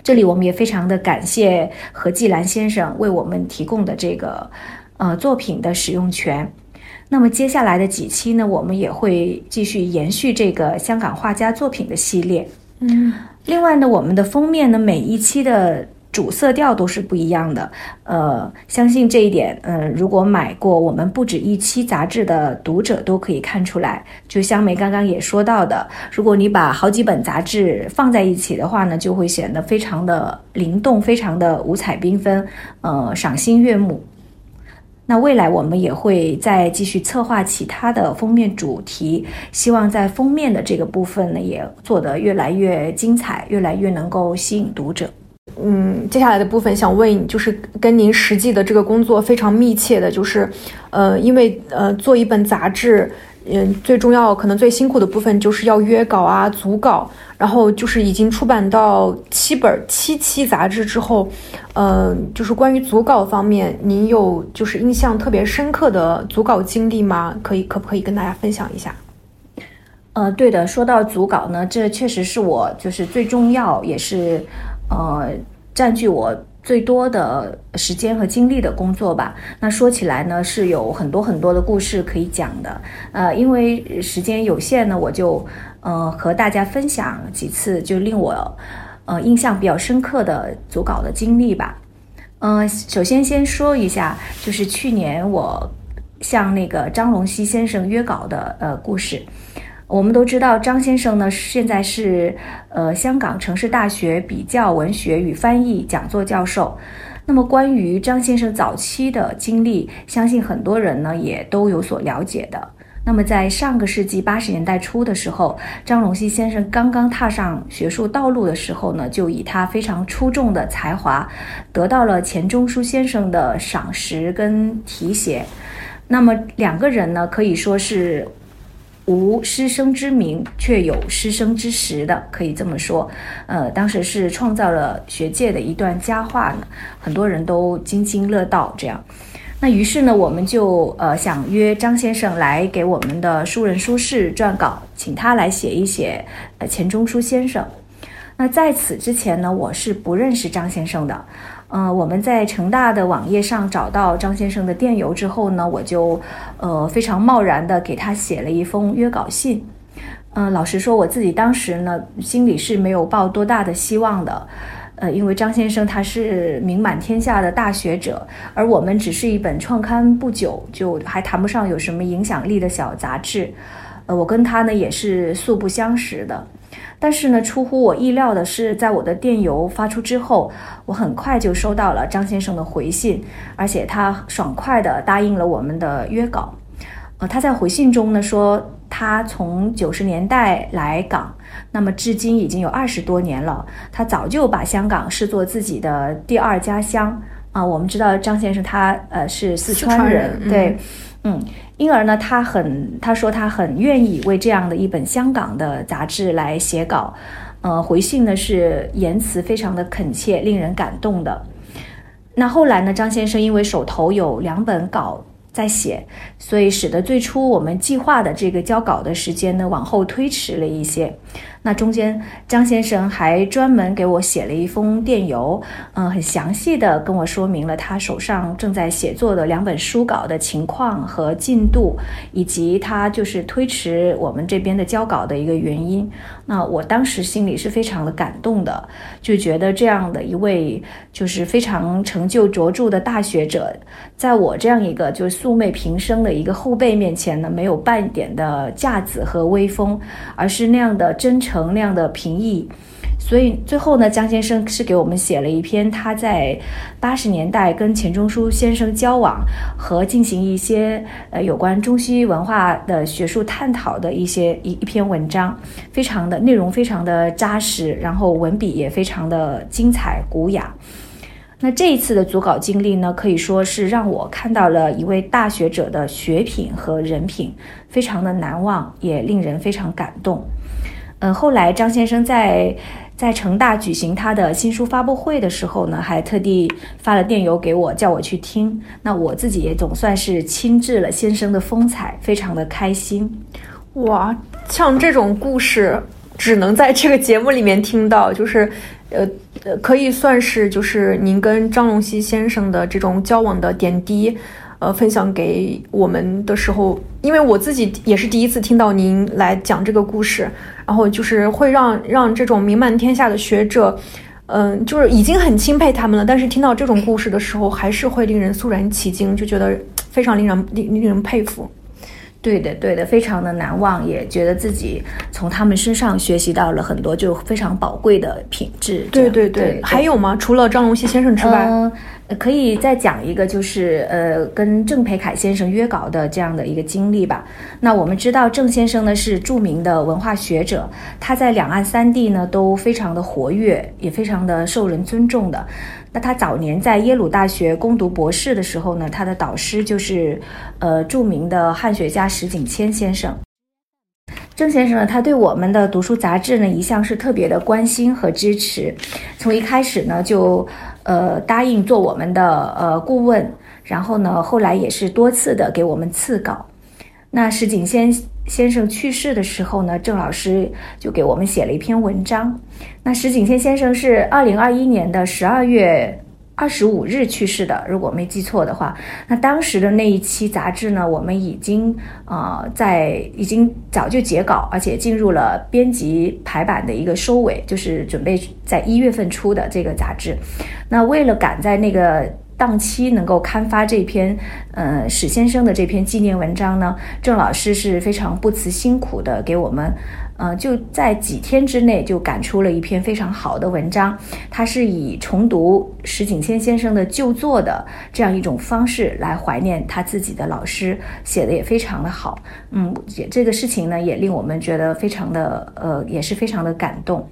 这里我们也非常的感谢何继兰先生为我们提供的这个。呃，作品的使用权。那么接下来的几期呢，我们也会继续延续这个香港画家作品的系列。嗯，另外呢，我们的封面呢，每一期的主色调都是不一样的。呃，相信这一点，嗯，如果买过我们不止一期杂志的读者都可以看出来。就香梅刚刚也说到的，如果你把好几本杂志放在一起的话呢，就会显得非常的灵动，非常的五彩缤纷，呃，赏心悦目。那未来我们也会再继续策划其他的封面主题，希望在封面的这个部分呢，也做得越来越精彩，越来越能够吸引读者。嗯，接下来的部分想问，就是跟您实际的这个工作非常密切的，就是，呃，因为呃做一本杂志。嗯，最重要可能最辛苦的部分就是要约稿啊、组稿，然后就是已经出版到七本七期杂志之后，呃，就是关于组稿方面，您有就是印象特别深刻的组稿经历吗？可以可不可以跟大家分享一下？呃，对的，说到组稿呢，这确实是我就是最重要，也是呃占据我。最多的时间和精力的工作吧。那说起来呢，是有很多很多的故事可以讲的。呃，因为时间有限呢，我就呃和大家分享几次就令我呃印象比较深刻的组稿的经历吧。嗯，首先先说一下，就是去年我向那个张龙溪先生约稿的呃故事。我们都知道，张先生呢现在是呃香港城市大学比较文学与翻译讲座教授。那么关于张先生早期的经历，相信很多人呢也都有所了解的。那么在上个世纪八十年代初的时候，张龙溪先生刚刚踏上学术道路的时候呢，就以他非常出众的才华，得到了钱钟书先生的赏识跟提携。那么两个人呢，可以说是。无师生之名，却有师生之实的，可以这么说。呃，当时是创造了学界的一段佳话呢，很多人都津津乐道。这样，那于是呢，我们就呃想约张先生来给我们的书人书事撰稿，请他来写一写呃钱钟书先生。那在此之前呢，我是不认识张先生的。呃，我们在成大的网页上找到张先生的电邮之后呢，我就呃非常贸然的给他写了一封约稿信。嗯，老实说，我自己当时呢心里是没有抱多大的希望的。呃，因为张先生他是名满天下的大学者，而我们只是一本创刊不久，就还谈不上有什么影响力的小杂志。呃，我跟他呢也是素不相识的。但是呢，出乎我意料的是，在我的电邮发出之后，我很快就收到了张先生的回信，而且他爽快地答应了我们的约稿。呃，他在回信中呢说，他从九十年代来港，那么至今已经有二十多年了，他早就把香港视作自己的第二家乡啊。我们知道张先生他呃是四川人，对，嗯。因而呢，他很他说他很愿意为这样的一本香港的杂志来写稿，呃，回信呢是言辞非常的恳切，令人感动的。那后来呢，张先生因为手头有两本稿。在写，所以使得最初我们计划的这个交稿的时间呢往后推迟了一些。那中间张先生还专门给我写了一封电邮，嗯，很详细的跟我说明了他手上正在写作的两本书稿的情况和进度，以及他就是推迟我们这边的交稿的一个原因。那我当时心里是非常的感动的，就觉得这样的一位就是非常成就卓著的大学者，在我这样一个就是。素昧平生的一个后辈面前呢，没有半点的架子和威风，而是那样的真诚，那样的评议。所以最后呢，江先生是给我们写了一篇他在八十年代跟钱钟书先生交往和进行一些呃有关中西文化的学术探讨的一些一一篇文章，非常的内容非常的扎实，然后文笔也非常的精彩古雅。那这一次的组稿经历呢，可以说是让我看到了一位大学者的学品和人品，非常的难忘，也令人非常感动。嗯，后来张先生在在成大举行他的新书发布会的时候呢，还特地发了电邮给我，叫我去听。那我自己也总算是亲至了先生的风采，非常的开心。哇，像这种故事只能在这个节目里面听到，就是。呃，可以算是就是您跟张龙溪先生的这种交往的点滴，呃，分享给我们的时候，因为我自己也是第一次听到您来讲这个故事，然后就是会让让这种名满天下的学者，嗯，就是已经很钦佩他们了，但是听到这种故事的时候，还是会令人肃然起敬，就觉得非常令人令令人佩服。对的，对的，非常的难忘，也觉得自己从他们身上学习到了很多就非常宝贵的品质。对对对，还有吗？除了张龙溪先生之外，嗯，可以再讲一个，就是呃，跟郑培凯先生约稿的这样的一个经历吧。那我们知道郑先生呢是著名的文化学者，他在两岸三地呢都非常的活跃，也非常的受人尊重的。那他早年在耶鲁大学攻读博士的时候呢，他的导师就是，呃，著名的汉学家石景谦先生。郑先生呢，他对我们的读书杂志呢，一向是特别的关心和支持，从一开始呢，就呃答应做我们的呃顾问，然后呢，后来也是多次的给我们赐稿。那石景先先生去世的时候呢，郑老师就给我们写了一篇文章。那石景先先生是二零二一年的十二月二十五日去世的，如果没记错的话。那当时的那一期杂志呢，我们已经啊在已经早就截稿，而且进入了编辑排版的一个收尾，就是准备在一月份出的这个杂志。那为了赶在那个档期能够刊发这篇，呃，史先生的这篇纪念文章呢，郑老师是非常不辞辛苦的给我们，呃，就在几天之内就赶出了一篇非常好的文章。他是以重读石景谦先生的旧作的这样一种方式来怀念他自己的老师，写的也非常的好。嗯，也这个事情呢，也令我们觉得非常的，呃，也是非常的感动。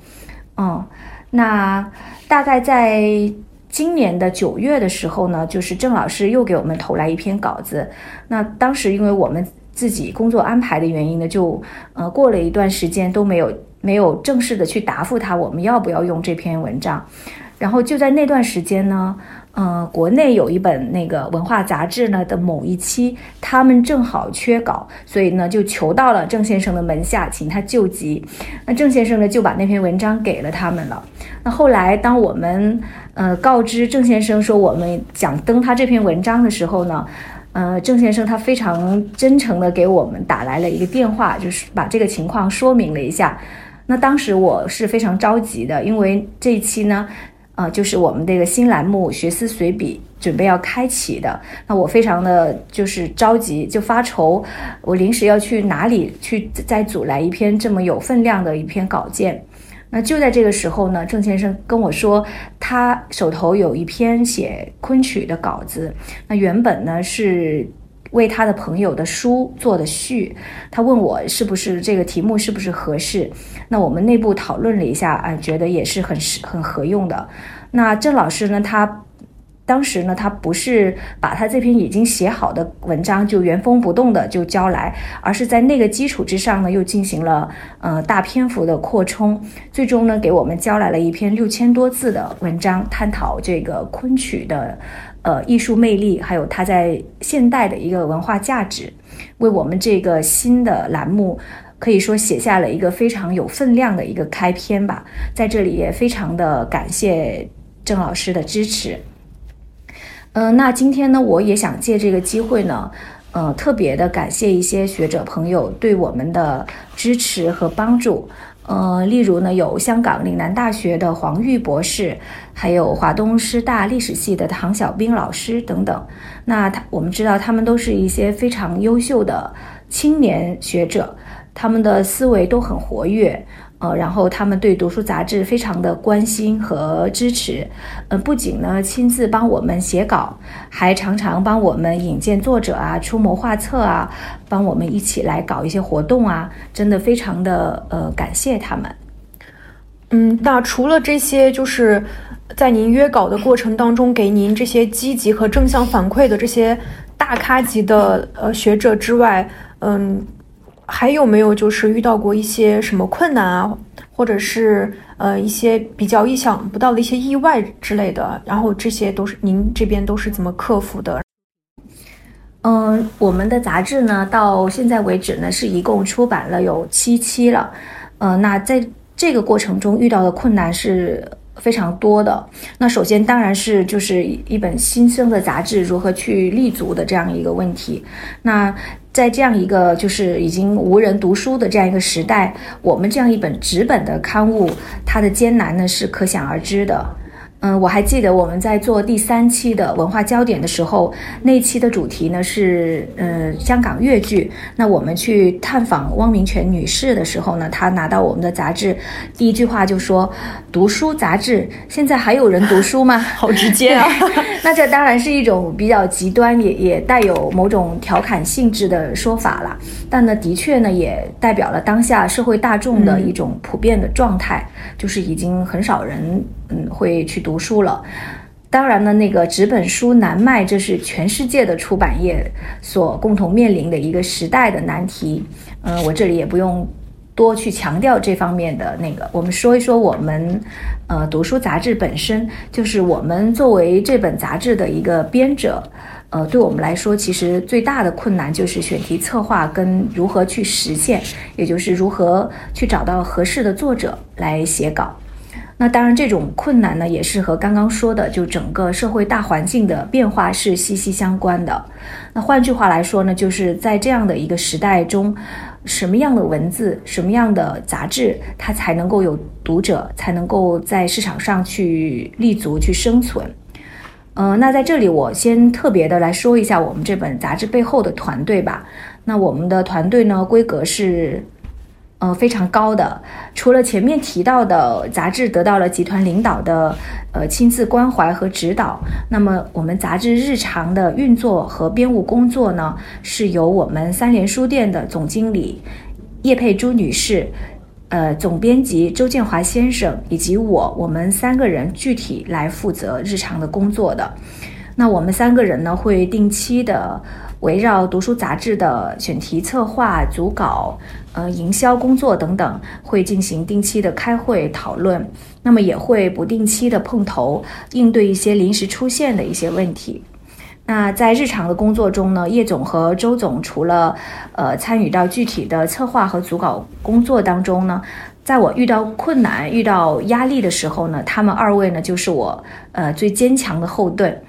嗯，那大概在。今年的九月的时候呢，就是郑老师又给我们投来一篇稿子。那当时因为我们自己工作安排的原因呢，就呃过了一段时间都没有没有正式的去答复他，我们要不要用这篇文章。然后就在那段时间呢。呃，国内有一本那个文化杂志呢的某一期，他们正好缺稿，所以呢就求到了郑先生的门下，请他救急。那郑先生呢就把那篇文章给了他们了。那后来当我们呃告知郑先生说我们想登他这篇文章的时候呢，呃，郑先生他非常真诚的给我们打来了一个电话，就是把这个情况说明了一下。那当时我是非常着急的，因为这一期呢。啊，就是我们这个新栏目《学思随笔》准备要开启的，那我非常的就是着急，就发愁，我临时要去哪里去再组来一篇这么有分量的一篇稿件。那就在这个时候呢，郑先生跟我说，他手头有一篇写昆曲的稿子，那原本呢是。为他的朋友的书做的序，他问我是不是这个题目是不是合适？那我们内部讨论了一下，啊，觉得也是很适很合用的。那郑老师呢，他当时呢，他不是把他这篇已经写好的文章就原封不动的就交来，而是在那个基础之上呢，又进行了呃大篇幅的扩充，最终呢，给我们交来了一篇六千多字的文章，探讨这个昆曲的。呃，艺术魅力，还有它在现代的一个文化价值，为我们这个新的栏目可以说写下了一个非常有分量的一个开篇吧。在这里也非常的感谢郑老师的支持。嗯，那今天呢，我也想借这个机会呢，呃，特别的感谢一些学者朋友对我们的支持和帮助。呃，例如呢，有香港岭南大学的黄玉博士，还有华东师大历史系的唐小兵老师等等。那他我们知道，他们都是一些非常优秀的青年学者，他们的思维都很活跃。呃，然后他们对读书杂志非常的关心和支持，呃，不仅呢亲自帮我们写稿，还常常帮我们引荐作者啊，出谋划策啊，帮我们一起来搞一些活动啊，真的非常的呃感谢他们。嗯，那除了这些，就是在您约稿的过程当中给您这些积极和正向反馈的这些大咖级的呃学者之外，嗯。还有没有就是遇到过一些什么困难啊，或者是呃一些比较意想不到的一些意外之类的？然后这些都是您这边都是怎么克服的？嗯，我们的杂志呢，到现在为止呢是一共出版了有七期了。呃，那在这个过程中遇到的困难是非常多的。那首先当然是就是一本新生的杂志如何去立足的这样一个问题。那在这样一个就是已经无人读书的这样一个时代，我们这样一本纸本的刊物，它的艰难呢是可想而知的。嗯，我还记得我们在做第三期的文化焦点的时候，那期的主题呢是呃香港粤剧。那我们去探访汪明荃女士的时候呢，她拿到我们的杂志，第一句话就说：“读书杂志，现在还有人读书吗？” 好直接啊！那这当然是一种比较极端，也也带有某种调侃性质的说法了。但呢，的确呢，也代表了当下社会大众的一种普遍的状态，就是已经很少人。嗯，会去读书了。当然呢，那个纸本书难卖，这是全世界的出版业所共同面临的一个时代的难题。嗯，我这里也不用多去强调这方面的那个。我们说一说我们，呃，读书杂志本身就是我们作为这本杂志的一个编者，呃，对我们来说，其实最大的困难就是选题策划跟如何去实现，也就是如何去找到合适的作者来写稿。那当然，这种困难呢，也是和刚刚说的，就整个社会大环境的变化是息息相关的。那换句话来说呢，就是在这样的一个时代中，什么样的文字、什么样的杂志，它才能够有读者，才能够在市场上去立足、去生存？嗯，那在这里我先特别的来说一下我们这本杂志背后的团队吧。那我们的团队呢，规格是。呃，非常高的。除了前面提到的杂志得到了集团领导的呃亲自关怀和指导，那么我们杂志日常的运作和编务工作呢，是由我们三联书店的总经理叶佩珠女士、呃总编辑周建华先生以及我，我们三个人具体来负责日常的工作的。那我们三个人呢，会定期的。围绕读书杂志的选题策划、组稿、呃营销工作等等，会进行定期的开会讨论。那么也会不定期的碰头，应对一些临时出现的一些问题。那在日常的工作中呢，叶总和周总除了呃参与到具体的策划和组稿工作当中呢，在我遇到困难、遇到压力的时候呢，他们二位呢就是我呃最坚强的后盾。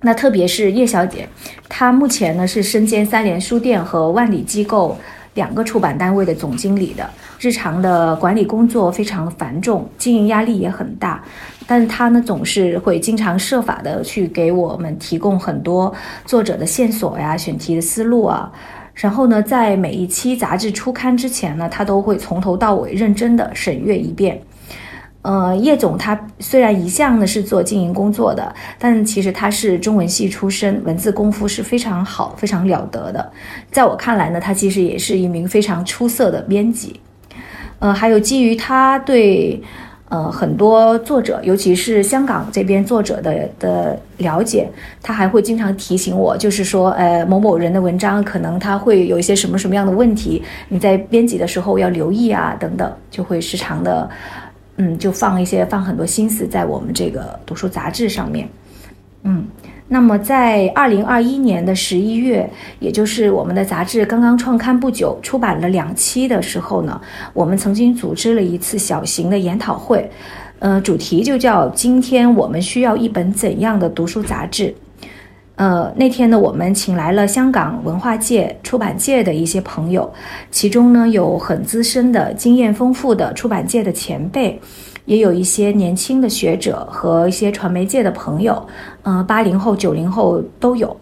那特别是叶小姐，她目前呢是身兼三联书店和万里机构两个出版单位的总经理的，日常的管理工作非常繁重，经营压力也很大。但是他呢总是会经常设法的去给我们提供很多作者的线索呀、选题的思路啊。然后呢，在每一期杂志出刊之前呢，他都会从头到尾认真的审阅一遍。呃，叶总他虽然一向呢是做经营工作的，但其实他是中文系出身，文字功夫是非常好、非常了得的。在我看来呢，他其实也是一名非常出色的编辑。呃，还有基于他对呃很多作者，尤其是香港这边作者的的了解，他还会经常提醒我，就是说，呃，某某人的文章可能他会有一些什么什么样的问题，你在编辑的时候要留意啊，等等，就会时常的。嗯，就放一些放很多心思在我们这个读书杂志上面。嗯，那么在二零二一年的十一月，也就是我们的杂志刚刚创刊不久，出版了两期的时候呢，我们曾经组织了一次小型的研讨会，呃，主题就叫“今天我们需要一本怎样的读书杂志”。呃，那天呢，我们请来了香港文化界、出版界的一些朋友，其中呢有很资深的、经验丰富的出版界的前辈，也有一些年轻的学者和一些传媒界的朋友，呃，八零后、九零后都有。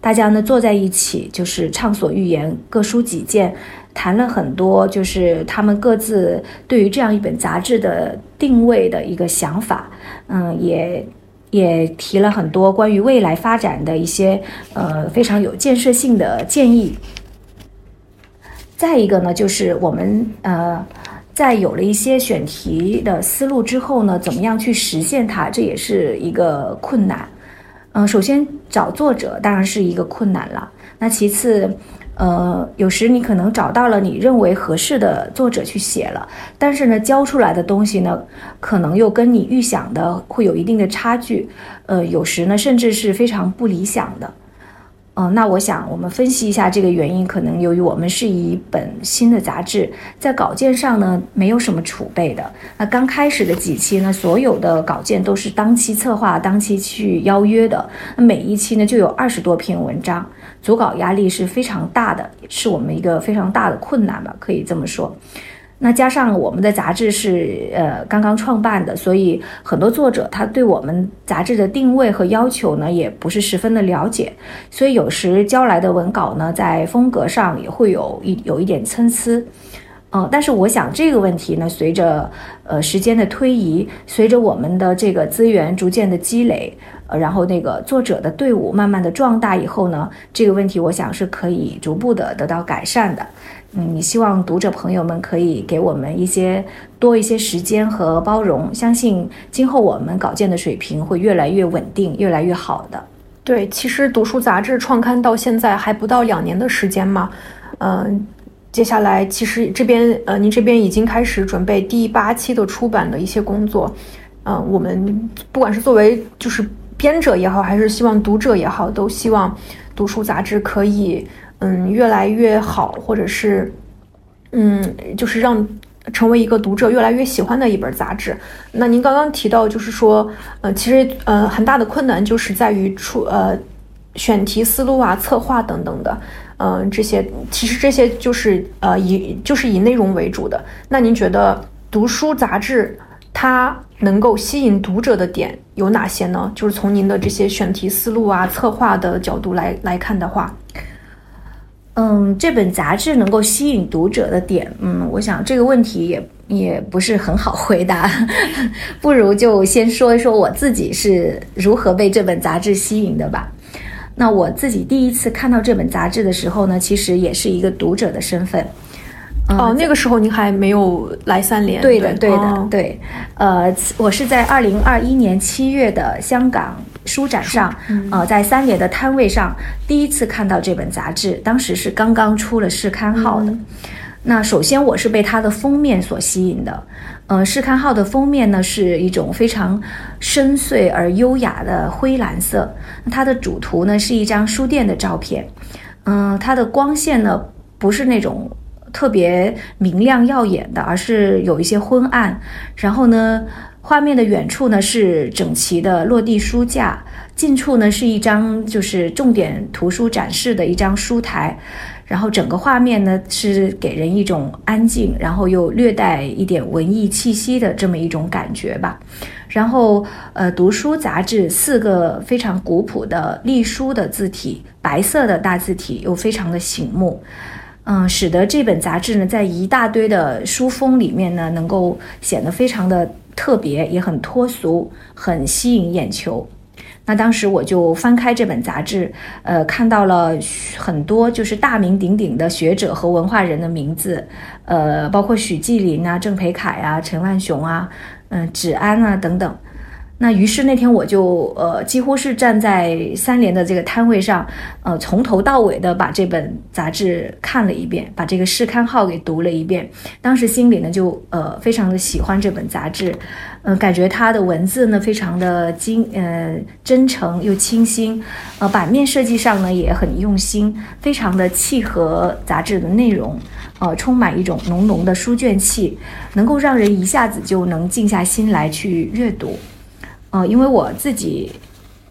大家呢坐在一起，就是畅所欲言，各抒己见，谈了很多，就是他们各自对于这样一本杂志的定位的一个想法，嗯，也。也提了很多关于未来发展的一些呃非常有建设性的建议。再一个呢，就是我们呃在有了一些选题的思路之后呢，怎么样去实现它，这也是一个困难。嗯，首先找作者当然是一个困难了，那其次。呃，有时你可能找到了你认为合适的作者去写了，但是呢，交出来的东西呢，可能又跟你预想的会有一定的差距。呃，有时呢，甚至是非常不理想的。嗯，那我想我们分析一下这个原因，可能由于我们是一本新的杂志，在稿件上呢没有什么储备的。那刚开始的几期呢，所有的稿件都是当期策划、当期去邀约的。那每一期呢就有二十多篇文章。组稿压力是非常大的，是我们一个非常大的困难吧，可以这么说。那加上我们的杂志是呃刚刚创办的，所以很多作者他对我们杂志的定位和要求呢也不是十分的了解，所以有时交来的文稿呢在风格上也会有一有一点参差。嗯，但是我想这个问题呢，随着呃时间的推移，随着我们的这个资源逐渐的积累。然后那个作者的队伍慢慢的壮大以后呢，这个问题我想是可以逐步的得到改善的。嗯，希望读者朋友们可以给我们一些多一些时间和包容，相信今后我们稿件的水平会越来越稳定，越来越好的。对，其实读书杂志创刊到现在还不到两年的时间嘛，嗯，接下来其实这边呃，您这边已经开始准备第八期的出版的一些工作，嗯，我们不管是作为就是。编者也好，还是希望读者也好，都希望读书杂志可以嗯越来越好，或者是嗯就是让成为一个读者越来越喜欢的一本杂志。那您刚刚提到，就是说呃其实呃很大的困难就是在于出呃选题思路啊、策划等等的，嗯这些其实这些就是呃以就是以内容为主的。那您觉得读书杂志？它能够吸引读者的点有哪些呢？就是从您的这些选题思路啊、策划的角度来来看的话，嗯，这本杂志能够吸引读者的点，嗯，我想这个问题也也不是很好回答，不如就先说一说我自己是如何被这本杂志吸引的吧。那我自己第一次看到这本杂志的时候呢，其实也是一个读者的身份。哦，那个时候您还没有来三联。对的，对的，对。呃，我是在二零二一年七月的香港书展上，呃，在三联的摊位上第一次看到这本杂志，当时是刚刚出了试刊号的。那首先我是被它的封面所吸引的。呃，试刊号的封面呢是一种非常深邃而优雅的灰蓝色，它的主图呢是一张书店的照片。嗯，它的光线呢不是那种。特别明亮耀眼的，而是有一些昏暗。然后呢，画面的远处呢是整齐的落地书架，近处呢是一张就是重点图书展示的一张书台。然后整个画面呢是给人一种安静，然后又略带一点文艺气息的这么一种感觉吧。然后呃，读书杂志四个非常古朴的隶书的字体，白色的大字体又非常的醒目。嗯，使得这本杂志呢，在一大堆的书封里面呢，能够显得非常的特别，也很脱俗，很吸引眼球。那当时我就翻开这本杂志，呃，看到了很多就是大名鼎鼎的学者和文化人的名字，呃，包括许继林啊、郑培凯啊、陈万雄啊、嗯、芷安啊等等。那于是那天我就呃几乎是站在三联的这个摊位上，呃从头到尾的把这本杂志看了一遍，把这个试刊号给读了一遍。当时心里呢就呃非常的喜欢这本杂志，嗯，感觉它的文字呢非常的精呃真诚又清新，呃版面设计上呢也很用心，非常的契合杂志的内容，呃充满一种浓浓的书卷气，能够让人一下子就能静下心来去阅读。呃，因为我自己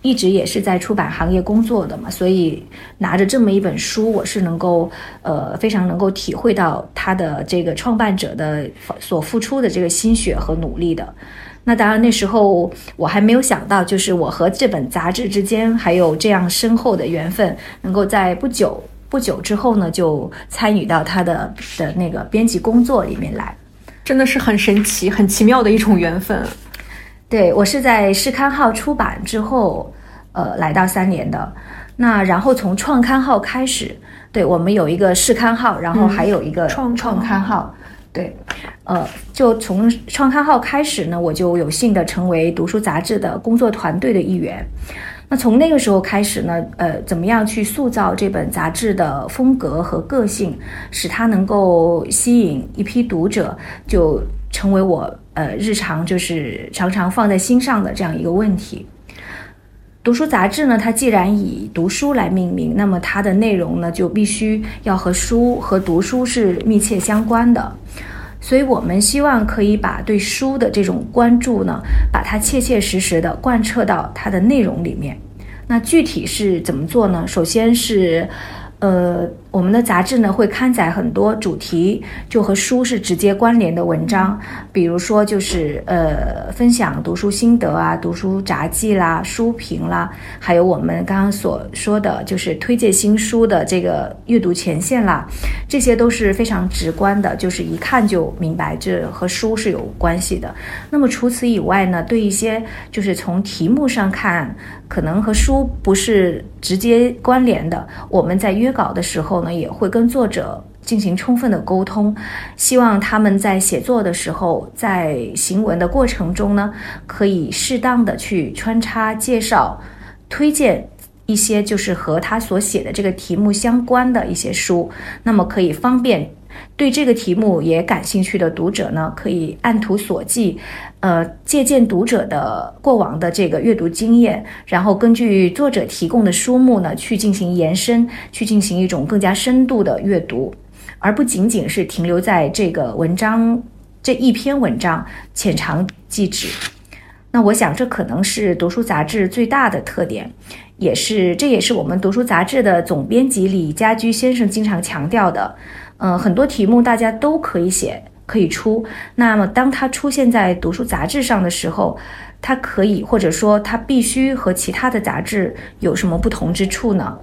一直也是在出版行业工作的嘛，所以拿着这么一本书，我是能够呃非常能够体会到他的这个创办者的所付出的这个心血和努力的。那当然那时候我还没有想到，就是我和这本杂志之间还有这样深厚的缘分，能够在不久不久之后呢就参与到他的的那个编辑工作里面来，真的是很神奇、很奇妙的一种缘分。对我是在试刊号出版之后，呃，来到三联的。那然后从创刊号开始，对我们有一个试刊号，然后还有一个创创刊号。对，呃，就从创刊号开始呢，我就有幸的成为读书杂志的工作团队的一员。那从那个时候开始呢，呃，怎么样去塑造这本杂志的风格和个性，使它能够吸引一批读者，就成为我。呃，日常就是常常放在心上的这样一个问题。读书杂志呢，它既然以读书来命名，那么它的内容呢，就必须要和书和读书是密切相关的。所以我们希望可以把对书的这种关注呢，把它切切实实的贯彻到它的内容里面。那具体是怎么做呢？首先是，呃。我们的杂志呢会刊载很多主题就和书是直接关联的文章，比如说就是呃分享读书心得啊、读书札记啦、书评啦，还有我们刚刚所说的就是推荐新书的这个阅读前线啦，这些都是非常直观的，就是一看就明白这和书是有关系的。那么除此以外呢，对一些就是从题目上看可能和书不是直接关联的，我们在约稿的时候。我呢也会跟作者进行充分的沟通，希望他们在写作的时候，在行文的过程中呢，可以适当的去穿插介绍、推荐一些就是和他所写的这个题目相关的一些书，那么可以方便。对这个题目也感兴趣的读者呢，可以按图索骥，呃，借鉴读者的过往的这个阅读经验，然后根据作者提供的书目呢，去进行延伸，去进行一种更加深度的阅读，而不仅仅是停留在这个文章这一篇文章浅尝即止。那我想，这可能是读书杂志最大的特点，也是这也是我们读书杂志的总编辑李家驹先生经常强调的。嗯，很多题目大家都可以写，可以出。那么当它出现在读书杂志上的时候，它可以或者说它必须和其他的杂志有什么不同之处呢？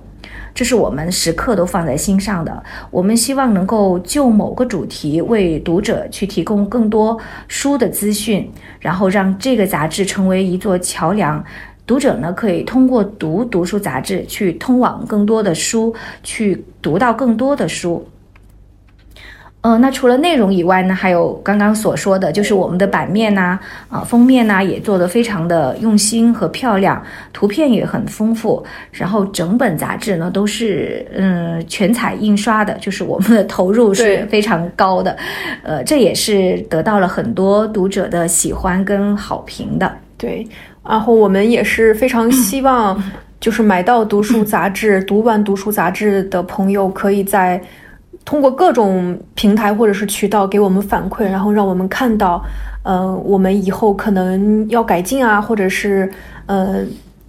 这是我们时刻都放在心上的。我们希望能够就某个主题为读者去提供更多书的资讯，然后让这个杂志成为一座桥梁。读者呢可以通过读读书杂志去通往更多的书，去读到更多的书。呃，那除了内容以外呢，还有刚刚所说的就是我们的版面呐，啊封面呐也做得非常的用心和漂亮，图片也很丰富，然后整本杂志呢都是嗯全彩印刷的，就是我们的投入是非常高的，呃，这也是得到了很多读者的喜欢跟好评的。对，然后我们也是非常希望，就是买到读书杂志、读完读书杂志的朋友，可以在。通过各种平台或者是渠道给我们反馈，然后让我们看到，呃，我们以后可能要改进啊，或者是呃，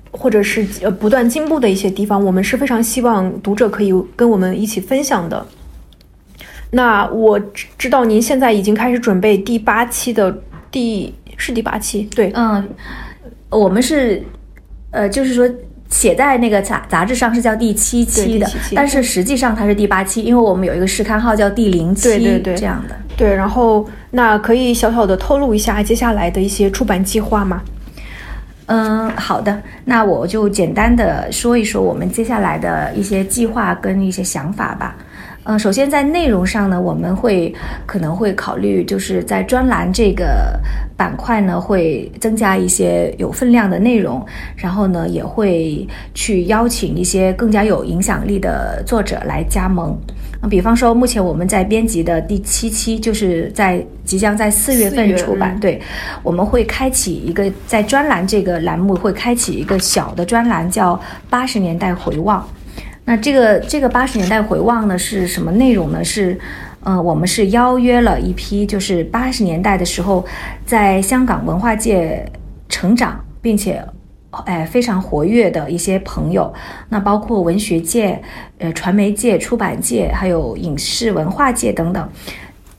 或者是呃不断进步的一些地方，我们是非常希望读者可以跟我们一起分享的。那我知道您现在已经开始准备第八期的第是第八期，对，嗯，我们是，呃，就是说。写在那个杂杂志上是叫第七期的，但是实际上它是第八期，因为我们有一个试刊号叫第零期，对对对，这样的。对，然后那可以小小的透露一下接下来的一些出版计划吗？嗯，好的，那我就简单的说一说我们接下来的一些计划跟一些想法吧。嗯，首先在内容上呢，我们会可能会考虑，就是在专栏这个板块呢，会增加一些有分量的内容，然后呢，也会去邀请一些更加有影响力的作者来加盟。那比方说，目前我们在编辑的第七期，就是在即将在四月份出版。对，我们会开启一个在专栏这个栏目会开启一个小的专栏，叫八十年代回望。那这个这个八十年代回望呢是什么内容呢？是，呃，我们是邀约了一批就是八十年代的时候在香港文化界成长并且，哎非常活跃的一些朋友。那包括文学界、呃传媒界、出版界，还有影视文化界等等，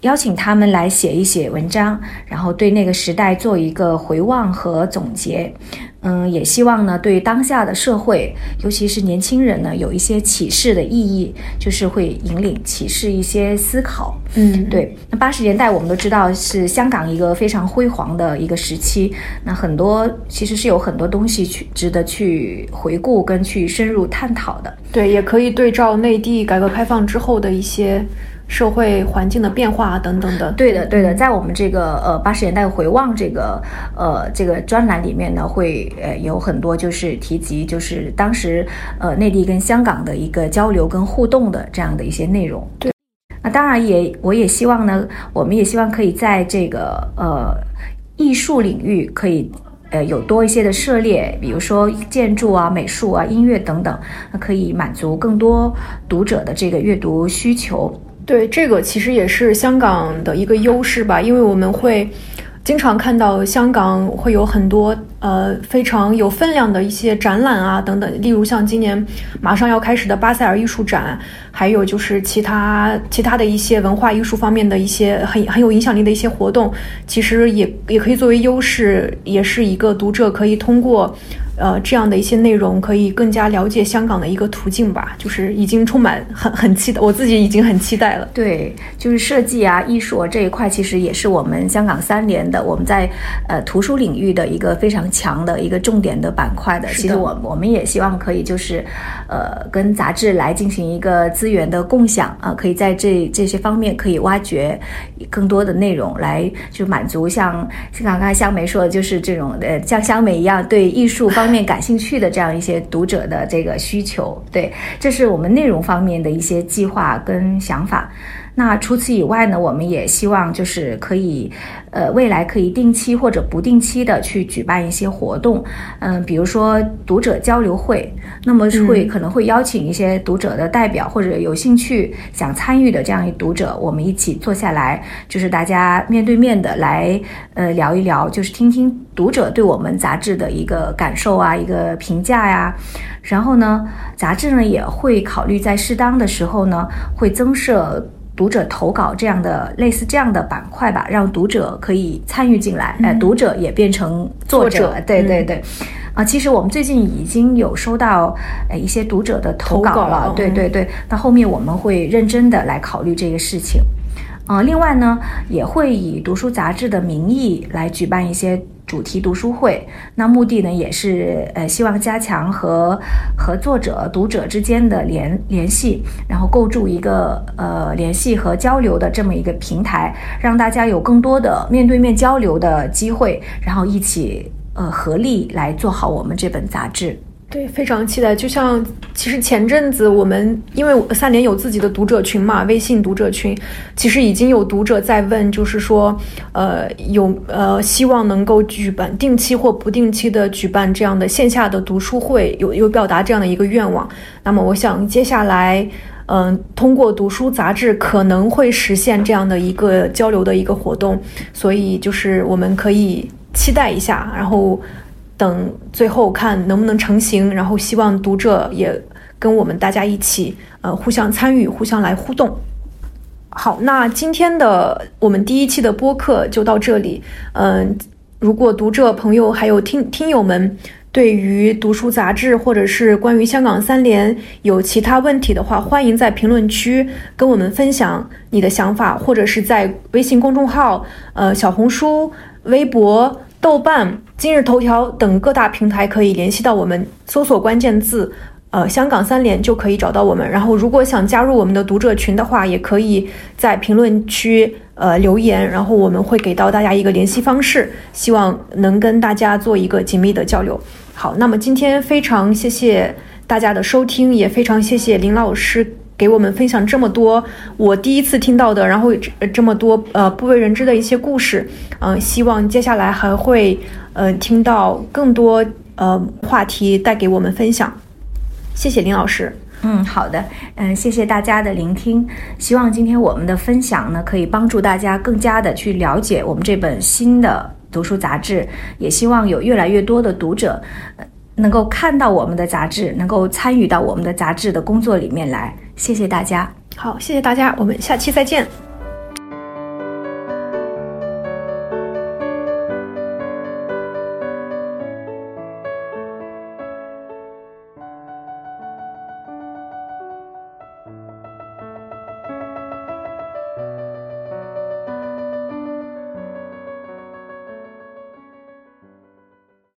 邀请他们来写一写文章，然后对那个时代做一个回望和总结。嗯，也希望呢，对当下的社会，尤其是年轻人呢，有一些启示的意义，就是会引领启示一些思考。嗯，对。那八十年代我们都知道是香港一个非常辉煌的一个时期，那很多其实是有很多东西去值得去回顾跟去深入探讨的。对，也可以对照内地改革开放之后的一些。社会环境的变化等等的，对的，对的，在我们这个呃八十年代回望这个呃这个专栏里面呢，会呃有很多就是提及就是当时呃内地跟香港的一个交流跟互动的这样的一些内容。对，那当然也我也希望呢，我们也希望可以在这个呃艺术领域可以呃有多一些的涉猎，比如说建筑啊、美术啊、音乐等等，那可以满足更多读者的这个阅读需求。对，这个其实也是香港的一个优势吧，因为我们会经常看到香港会有很多呃非常有分量的一些展览啊等等，例如像今年马上要开始的巴塞尔艺术展，还有就是其他其他的一些文化艺术方面的一些很很有影响力的一些活动，其实也也可以作为优势，也是一个读者可以通过。呃，这样的一些内容可以更加了解香港的一个途径吧，就是已经充满很 很期待，我自己已经很期待了。对，就是设计啊、艺术这一块，其实也是我们香港三联的我们在呃图书领域的一个非常强的一个重点的板块的。其实我我们也希望可以就是，呃，跟杂志来进行一个资源的共享啊，可以在这这些方面可以挖掘更多的内容来就满足像像刚刚香梅说的，就是这种呃像香梅一样对艺术方。面感兴趣的这样一些读者的这个需求，对，这是我们内容方面的一些计划跟想法。那除此以外呢，我们也希望就是可以，呃，未来可以定期或者不定期的去举办一些活动，嗯，比如说读者交流会，那么会可能会邀请一些读者的代表或者有兴趣想参与的这样一读者，我们一起坐下来，就是大家面对面的来，呃，聊一聊，就是听听读者对我们杂志的一个感受啊，一个评价呀，然后呢，杂志呢也会考虑在适当的时候呢，会增设。读者投稿这样的类似这样的板块吧，让读者可以参与进来，哎、读者也变成作者，作者对对对。啊，其实我们最近已经有收到呃一些读者的投稿了，对对对。那后面我们会认真的来考虑这个事情。呃，另外呢，也会以读书杂志的名义来举办一些主题读书会。那目的呢，也是呃希望加强和和作者、读者之间的联联系，然后构筑一个呃联系和交流的这么一个平台，让大家有更多的面对面交流的机会，然后一起呃合力来做好我们这本杂志。对，非常期待。就像其实前阵子我们因为三联有自己的读者群嘛，微信读者群，其实已经有读者在问，就是说，呃，有呃希望能够举办定期或不定期的举办这样的线下的读书会，有有表达这样的一个愿望。那么我想接下来。嗯，通过读书杂志可能会实现这样的一个交流的一个活动，所以就是我们可以期待一下，然后等最后看能不能成型，然后希望读者也跟我们大家一起呃互相参与，互相来互动。好，那今天的我们第一期的播客就到这里。嗯，如果读者朋友还有听听友们对于读书杂志或者是关于香港三联有其他问题的话，欢迎在评论区跟我们分享你的想法，或者是在微信公众号、呃小红书、微博、豆瓣、今日头条等各大平台可以联系到我们，搜索关键字。呃，香港三联就可以找到我们。然后，如果想加入我们的读者群的话，也可以在评论区呃留言，然后我们会给到大家一个联系方式，希望能跟大家做一个紧密的交流。好，那么今天非常谢谢大家的收听，也非常谢谢林老师给我们分享这么多我第一次听到的，然后这这么多呃不为人知的一些故事。嗯、希望接下来还会呃听到更多呃话题带给我们分享。谢谢林老师。嗯，好的，嗯，谢谢大家的聆听。希望今天我们的分享呢，可以帮助大家更加的去了解我们这本新的读书杂志，也希望有越来越多的读者，呃能够看到我们的杂志，能够参与到我们的杂志的工作里面来。谢谢大家。好，谢谢大家，我们下期再见。